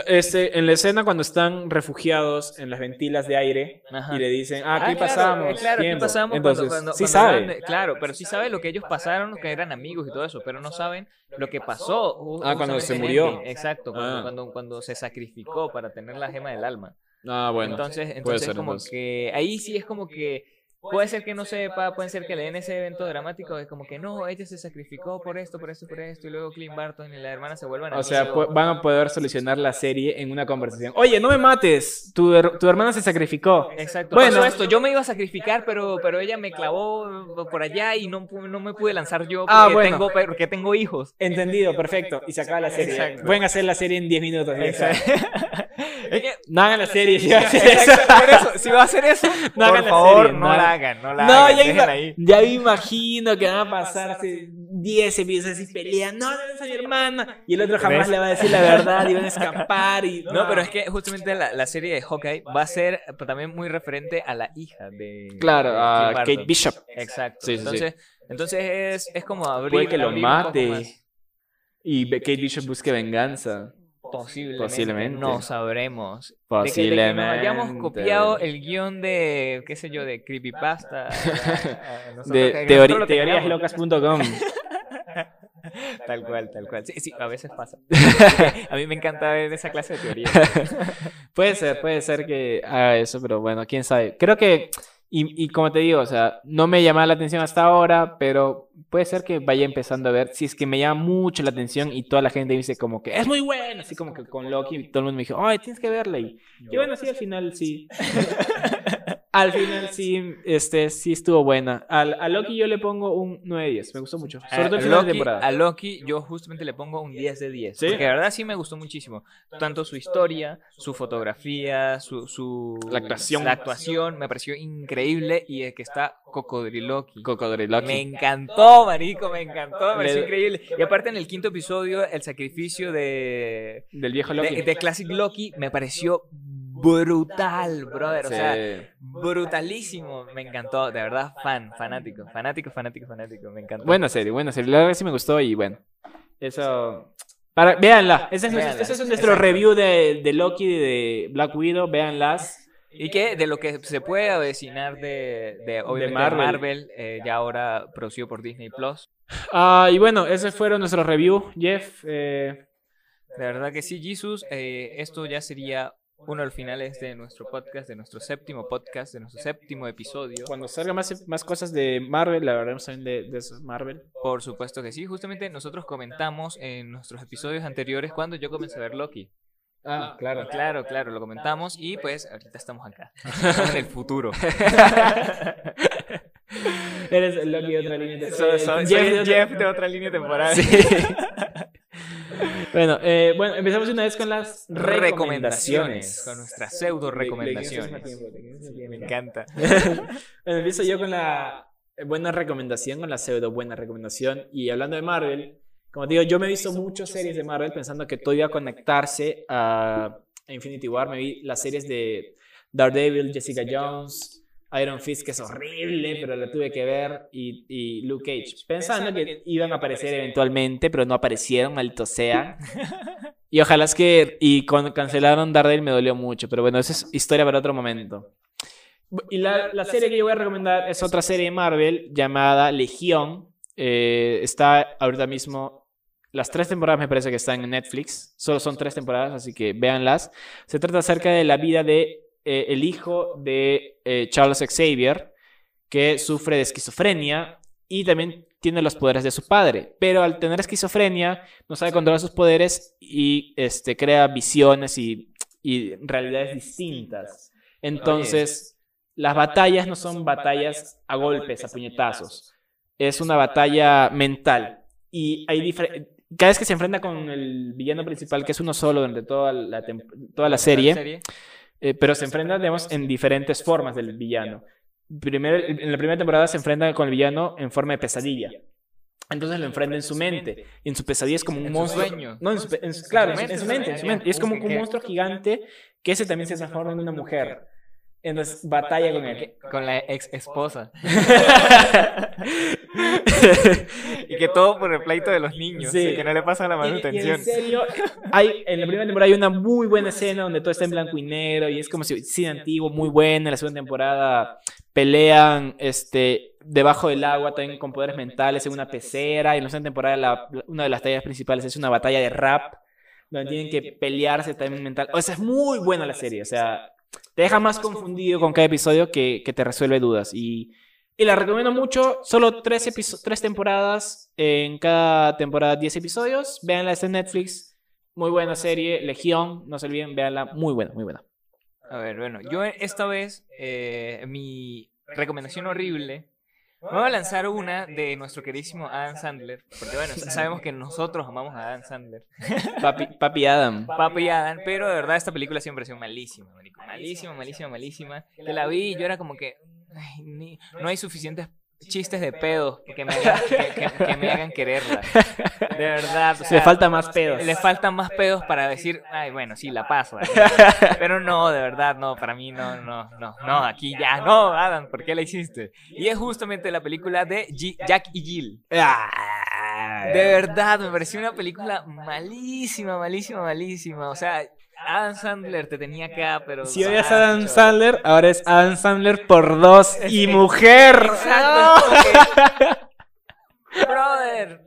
A: este, en la escena cuando están refugiados en las ventilas de aire
B: Ajá.
A: y le dicen, ah,
B: Ah,
A: aquí
B: claro,
A: pasamos.
B: claro, aquí
A: tiempo".
B: pasamos cuando-
A: Entonces,
B: cuando-
A: sí
B: cuando
A: sabe.
B: claro, pero sí sabe lo que ellos pasaron, que eran amigos y todo eso, pero no saben lo que pasó.
A: Ah, cuando se murió.
B: Exacto, cuando,
A: Ah.
B: cuando, cuando se sacrificó para tener la gema del alma.
A: Ah, bueno.
B: entonces,
A: puede
B: entonces
A: ser,
B: como
A: entonces.
B: que ahí sí es como que puede ser que no sepa, puede ser que le den ese evento dramático de como que no, ella se sacrificó por esto, por esto, por esto, y luego Clint Barton y la hermana se vuelvan
A: O sea, van a poder solucionar la serie en una conversación. Oye, no me mates. Tu, her- tu hermana se sacrificó.
B: Exacto.
A: Bueno.
B: Esto, yo me iba a sacrificar, pero, pero ella me clavó por allá y no, no me pude lanzar yo porque,
A: Ah, bueno.
B: tengo, porque tengo hijos.
A: Entendido, perfecto. Y se acaba la serie.
B: Exacto.
A: Pueden hacer la serie en 10 minutos.
B: es que,
A: No hagan la serie. si va a hacer eso.
B: Exacto, por eso, si va a hacer eso,
A: No
B: por
A: hagan la
B: favor, no la
A: hagan.
B: no la
A: No,
B: hagan,
A: ya,
B: ahí.
A: ya me imagino que van a pasar hace 10 episodios así peleando. No, no es a mi hermana. Y el otro jamás
B: ¿Ves?
A: le va a decir la verdad y van a escapar. Y...
B: No, pero es que justamente la, la serie de Hawkeye va a ser también muy referente a la hija de.
A: Claro,
B: de
A: a
B: Barton.
A: Kate Bishop.
B: Exacto.
A: Sí, sí, sí.
B: entonces, entonces es, es como abrir.
A: Puede que lo
B: abrir un poco
A: mate. Y Kate Bishop busque venganza.
B: Posiblemente.
A: Posiblemente.
B: No sabremos. De que-
A: Posiblemente.
B: De que, nos hayamos copiado el guion de, qué sé yo, de Creepypasta. a- a- a nosotros-
A: De teoriaslocas.com.
B: Tal cual, tal cual. Sí, sí, a veces pasa. a mí me encanta ver esa clase de teoría.
A: puede ser, puede ser que haga eso, pero bueno, quién sabe. Creo que, y, y como te digo, o sea, no me llama la atención hasta ahora, pero puede ser que vaya empezando a ver. Si es que me llama mucho la atención y toda la gente dice como que es muy bueno, así como que con Loki todo el mundo me dijo, ay, tienes que verla. Y, y bueno, sí, al final sí. al final sí, este, sí estuvo buena. Al, a Loki yo le pongo un 9 de 10, me gustó mucho. Sobre todo
B: a,
A: el final de
B: Loki,
A: temporada.
B: a Loki yo justamente le pongo un 10 de 10.
A: ¿Sí?
B: Porque de verdad sí me gustó muchísimo. Tanto su historia, su fotografía, su... su
A: La actuación.
B: La actuación me pareció increíble y es que está Cocodriloqui.
A: Cocodriloqui.
B: Me encantó, marico, me encantó, me pareció
A: Le-
B: increíble. Y aparte en el quinto episodio, el sacrificio de,
A: Del viejo Loki.
B: de, de Classic Loki me pareció brutal, brother. O sea, brutalísimo. Me encantó, de verdad, fan, fanático, fanático, fanático, fanático. Me encantó.
A: Buena serie, buena serie. La verdad que sí me gustó y bueno. Eso. Para, véanla. Ese es, nuestro-
B: Véanla,
A: ese es nuestro
B: exacto.
A: review de, de Loki y de Black Widow. Véanlas.
B: Y que de lo que se puede avecinar de, de, obviamente,
A: Marvel.
B: Marvel, eh, ya ahora producido por Disney Plus.
A: Ah, y bueno, ese fueron nuestros review, Jeff. eh,
B: De verdad que sí, Jesus. eh, esto ya sería uno de los finales de nuestro podcast, de nuestro séptimo podcast, de nuestro séptimo episodio.
A: cuando salga más, más cosas de Marvel, la hablaremos también de, de Marvel.
B: Por supuesto que sí. Justamente nosotros comentamos en nuestros episodios anteriores cuando yo comencé a ver Loki.
A: Ah, claro.
B: Claro, claro, lo comentamos y pues ahorita estamos acá. En el futuro.
A: Eres Loki de otra línea
B: Soy, soy- soy el Jeff de otra línea temporal.
A: Sí. bueno, eh, bueno, empezamos una vez con las
B: Recomendaciones.
A: recomendaciones.
B: Con nuestras pseudo recomendaciones. Me encanta.
A: Bueno, empiezo yo con la buena recomendación, con la pseudo buena recomendación. Y hablando de Marvel, como te digo, yo me he visto muchas series de Marvel pensando que todo iba a conectarse a Infinity War. Me vi las series de Daredevil, Jessica Jones, Iron Fist, que es horrible, pero la tuve que ver, y, y Luke Cage, pensando que iban a aparecer eventualmente, pero no aparecieron, maldito sea. Y ojalá es que. Y cuando cancelaron Daredevil me dolió mucho, pero bueno, esa es historia para otro momento. Y la, la serie que yo voy a recomendar es otra serie de Marvel llamada Legión. Eh, está ahorita mismo. Las tres temporadas me parece que están en Netflix. Solo son tres temporadas, así que véanlas. Se trata acerca de la vida de eh, el hijo de eh, Charles Xavier, que sufre de esquizofrenia y también tiene los poderes de su padre. Pero al tener esquizofrenia, no sabe controlar sus poderes y este, crea visiones y, y realidades distintas. Entonces, las batallas no son batallas a golpes, a puñetazos. Es una batalla mental. Y hay cada vez que se enfrenta con el villano principal, que es uno solo durante toda la, toda la serie, eh, pero se enfrenta, digamos, en diferentes formas del villano. Primero, en la primera temporada se enfrenta con el villano en forma de pesadilla. Entonces lo enfrenta en su mente. Y en su pesadilla es como un monstruo. No, en su, en claro, en su, en su mente, en su mente. Y es como un monstruo gigante que ese también se transforma en una mujer. Entonces batalla con él.
B: Con la ex esposa. y que todo por el pleito de los niños.
A: Sí.
B: y que no le pasa la
A: Y- y
B: manutención.
A: en serio, hay, en la primera temporada hay una muy buena escena donde todo está en blanco y negro y es como si cine antiguo, muy buena. En la segunda temporada pelean este, debajo del agua también con poderes mentales en una pecera. Y en la segunda temporada la- una de las tallas principales es una batalla de rap donde tienen que pelearse también mental. O sea, es muy buena la serie. O sea, te deja más confundido con cada episodio que, que te resuelve dudas. Y, y la recomiendo mucho. Solo tres, tres temporadas. En cada temporada 10 episodios. Véanla, está en Netflix. Muy buena serie. Legión, no se olviden, véanla. Muy buena, muy buena.
B: A ver, bueno, yo esta vez, eh, mi recomendación horrible, me voy a lanzar una de nuestro queridísimo Adam Sandler, porque bueno, sabemos que nosotros amamos a Adam Sandler,
A: Papi, Papi Adam.
B: Papi Adam, pero de verdad esta película siempre ha sido malísima, marico, malísima, malísima, malísima, que la vi y yo era como que, ay, ni- no hay suficientes chistes de pedos que me hagan, que, que- que me hagan quererla, de verdad, o
A: Le falta más pedos.
B: le faltan más pedos para decir, ay, bueno, sí, la paso. Pero no, de verdad, no, para mí no, no, no, no, aquí ya, no, Adam, ¿por qué la hiciste? Y es justamente la película de G- Jack y Jill.
A: Ah.
B: De verdad, me pareció una película malísima, malísima, malísima. O sea, Adam Sandler te tenía acá, pero...
A: Si odias a Adam. Sandler, ahora es Adam Sandler por dos y mujer.
B: Exacto. Brother,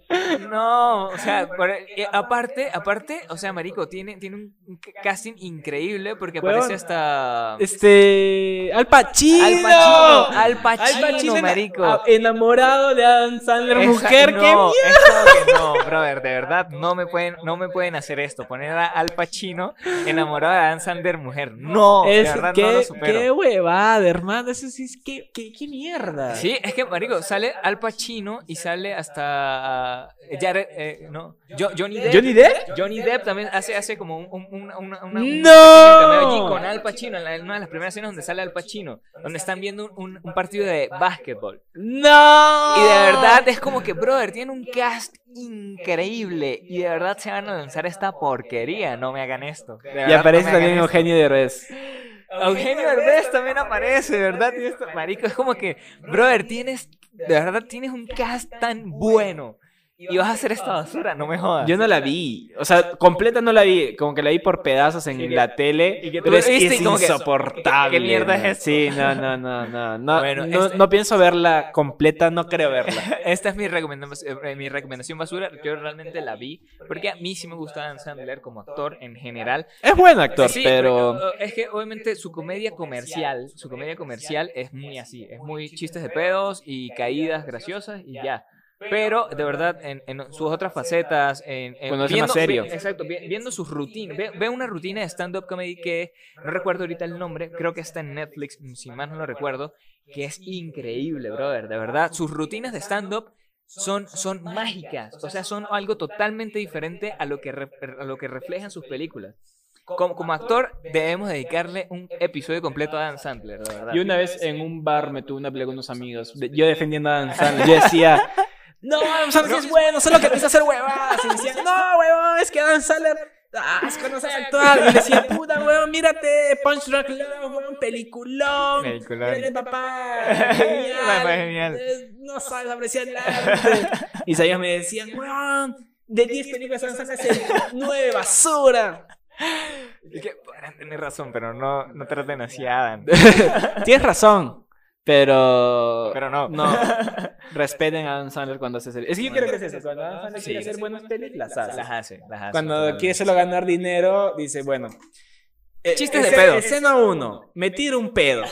B: no, o sea, por- eh, aparte, aparte, o sea, marico, tiene, tiene un casting increíble porque aparece hasta
A: Este. Al Pacino.
B: Al Pacino, Al Pacino,
A: ena-
B: marico.
A: a- enamorado de Adam Sandler,
B: Esa-
A: mujer.
B: no,
A: ¡Qué mierda!
B: que no, brother, de verdad, no me pueden, no me pueden hacer esto, poner a Al Pacino enamorado de Dan Sander mujer, no, de
A: Es,
B: verdad
A: qué,
B: no lo supero.
A: qué huevada, hermano. Eso sí es que. ¿Qué, qué mierda?
B: Sí, es que, marico, sale Al Pacino y sale hasta eh, Jared, eh, no, Jo- Johnny Depp.
A: ¿Johnny Depp?
B: Johnny Depp también hace, hace como un, un- un- una, una- un
A: ¡No!
B: allí con Al Pacino, en, una de las primeras escenas donde sale Al Pacino, donde están viendo un, partido de básquetbol.
A: ¡No!
B: Y de verdad es como que, brother, tiene un cast increíble. Y de verdad se van a lanzar esta porquería. No me hagan esto.
A: Y aparece
B: no
A: también. Eugenio Derbez.
B: Eugenio Derbez también aparece, verdad. Y esto, marico, es como que, brother, tienes, de verdad tienes un cast tan bueno. Y vas a hacer esta basura, no me jodas.
A: Yo no la vi. O sea, completa no la vi. Como que la vi por pedazos en
B: que-
A: la tele.
B: y que tú
A: pero es, es insoportable.
B: ¿qué- qué mierda es
A: ¿no?
B: esto?
A: Sí, no, no, no, no. No,
B: Bueno,
A: no,
B: este-
A: no pienso verla completa, no creo verla.
B: Esta es mi recomendación, eh, mi recomendación basura. Yo realmente la vi porque a mí sí me gusta Dan Sandler como actor en general.
A: Es buen actor,
B: Sí,
A: pero.
B: uh, es que obviamente su comedia comercial, su comedia comercial es muy así, es muy chistes de pedos y caídas graciosas y ya. Pero de verdad, en, en sus otras facetas, en, en
A: Cuando es más serio.
B: vi- exacto, vi- viendo sus rutinas. Ve, ve una rutina de stand-up comedy que no recuerdo ahorita el nombre, creo que está en Netflix, si más no lo recuerdo, que es increíble, brother, de verdad. Sus rutinas de stand-up son, son mágicas, o sea, son algo totalmente diferente a lo que, re- a lo que reflejan sus películas. Como, como actor, debemos dedicarle un episodio completo a Dan Sandler, de verdad.
A: Y una vez en un bar me tuve una pelea con unos amigos. Yo defendiendo a Adam Sandler. Yo decía, no, Adam es bueno, solo que empieza a hacer huevadas. Y decían, no, huevón, es que Adam Sandler. Ah, es que no sabe actuar. Y decía, puta, huevón, mírate, Punch Drunk Love, huevón, peliculón.
B: Peliculón.
A: Mírale, papá.
B: Papá,
A: Genial.
B: genial.
A: Eh, No sabes apreciar el arte. Y ellos me decían, huevón, de 10 películas Adam Sandler es el 9 basura.
B: Es que podrán tener razón, pero no, no traten así a Adam.
A: Tienes razón, pero.
B: Pero no.
A: No. Respeten a Adam Sandler cuando hace series. Es que yo creo que es eso. Cuando Adam Sandler
B: Sí.
A: quiere hacer buenas pelis, las hace.
B: Las hace, las hace.
A: Cuando quiere solo ganar dinero, dice, bueno. Eh,
B: Chistes de pedo.
A: Escena 1. Me tiro un pedo.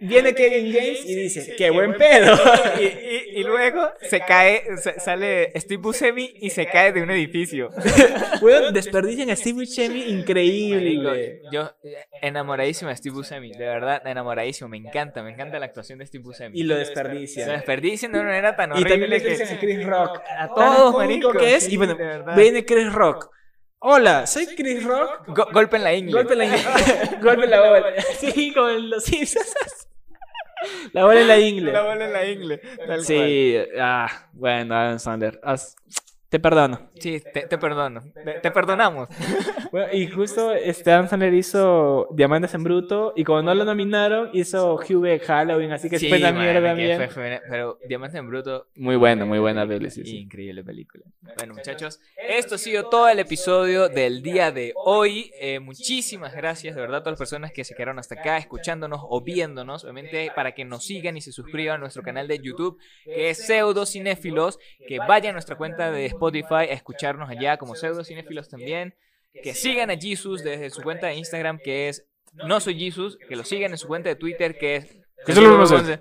A: Viene Kevin James y dice, qué buen pedo.
B: Y, y- y luego se cae, sale Steve Buscemi y se cae de un edificio.
A: Weón, desperdician a Steve Buscemi increíble.
B: Yo eh, enamoradísimo de Steve Buscemi, de verdad enamoradísimo, me encanta, me encanta la actuación de Steve Buscemi.
A: Y lo desperdician.
B: desperdician de una manera tan
A: Y también
B: horrible
A: le
B: que
A: dicen a Chris Rock.
B: a todos, marico,
A: que es. Y bueno, viene Chris Rock. Hola, soy Chris Rock.
B: Go- golpe en la ingle.
A: Golpe en la ingle. Golpe en la bola. Sí, como en los Simpsons. La bola en la ingle.
B: La bola en la ingle.
A: Sí, ah, bueno, Adam Sandler. Te perdono.
B: Sí, te, te perdono. Te, te perdonamos.
A: Bueno, y justo este Adam Sandler hizo Diamantes en Bruto y como no lo nominaron, hizo Hubie Halloween, así que
B: Sí,
A: fue
B: mano,
A: mierda también.
B: fue- fue- pero Diamantes en Bruto
A: Muy buena, muy buena peli, sí, sí.
B: Increíble película. Bueno, muchachos, esto ha sido todo el episodio del día de hoy. Eh, muchísimas gracias, de verdad, a todas las personas que se quedaron hasta acá escuchándonos o viéndonos. Obviamente, para que nos sigan y se suscriban a nuestro canal de YouTube, que es Pseudo Cinéfilos. Que vayan a nuestra cuenta de Spotify a escucharnos allá como Pseudo Cinéfilos también. Que sigan a Jesus desde su cuenta de Instagram, que es No Soy Jesus. Que lo sigan en su cuenta de Twitter, que es.
A: Que solo lo sé.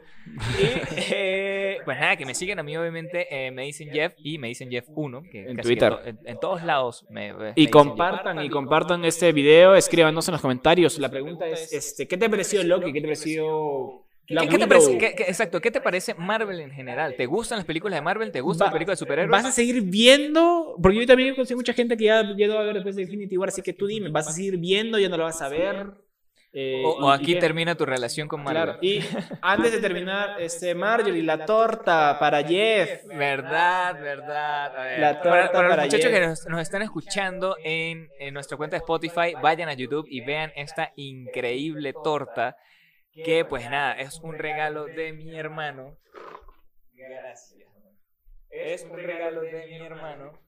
B: Y eh, pues nada, que me sigan a mí, obviamente, eh, me dicen Jeff y me dicen Jeff 1. Que
A: En
B: casi
A: Twitter.
B: que to- en, en todos lados me, me
A: Y compartan, y compartan este video, escríbanos en los comentarios. La pregunta es, este, ¿qué te pareció Loki? ¿Qué te pareció
B: ¿Qué, te parece, qué- qué- exacto, ¿qué te parece Marvel en general? ¿Te gustan las películas de Marvel? ¿Te gustan
A: Va-
B: las películas de superhéroes?
A: ¿Vas a seguir viendo? Porque yo también conocí mucha gente que ya llegó a ver después de Infinity War, así que tú dime, ¿vas a seguir viendo? ¿Ya no lo vas a ver? Eh,
B: o, aquí termina tu relación con Marvel.
A: Claro, y antes de terminar, este, Marjorie, la torta para Jeff.
B: Verdad, verdad. A ver,
A: La torta
B: para, para los muchachos
A: Jeff.
B: que nos, nos están escuchando en, en nuestra cuenta de Spotify, vayan a YouTube y vean esta increíble torta. Que pues nada, es un regalo de mi hermano. Gracias. Es un regalo de mi hermano.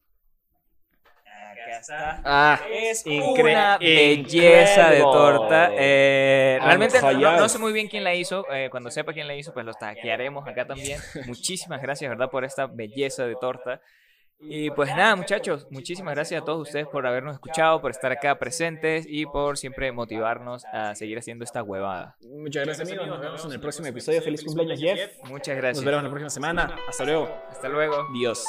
B: Acá está.
A: Ah,
B: Es
A: incre-
B: una belleza de torta. Eh, realmente no, sé muy bien quién la hizo. eh, cuando sepa quién la hizo, pues lo taquearemos acá también. Muchísimas gracias, ¿verdad? Por esta belleza de torta. Y pues nada, muchachos, muchísimas gracias a todos ustedes por habernos escuchado, por estar acá presentes y por siempre motivarnos a seguir haciendo esta huevada.
A: muchas gracias amigos, nos vemos en el próximo episodio. Feliz cumpleaños Jeff.
B: Muchas
A: Nos
B: gracias.
A: veremos la próxima semana. Hasta luego.
B: Hasta luego.
A: Dios.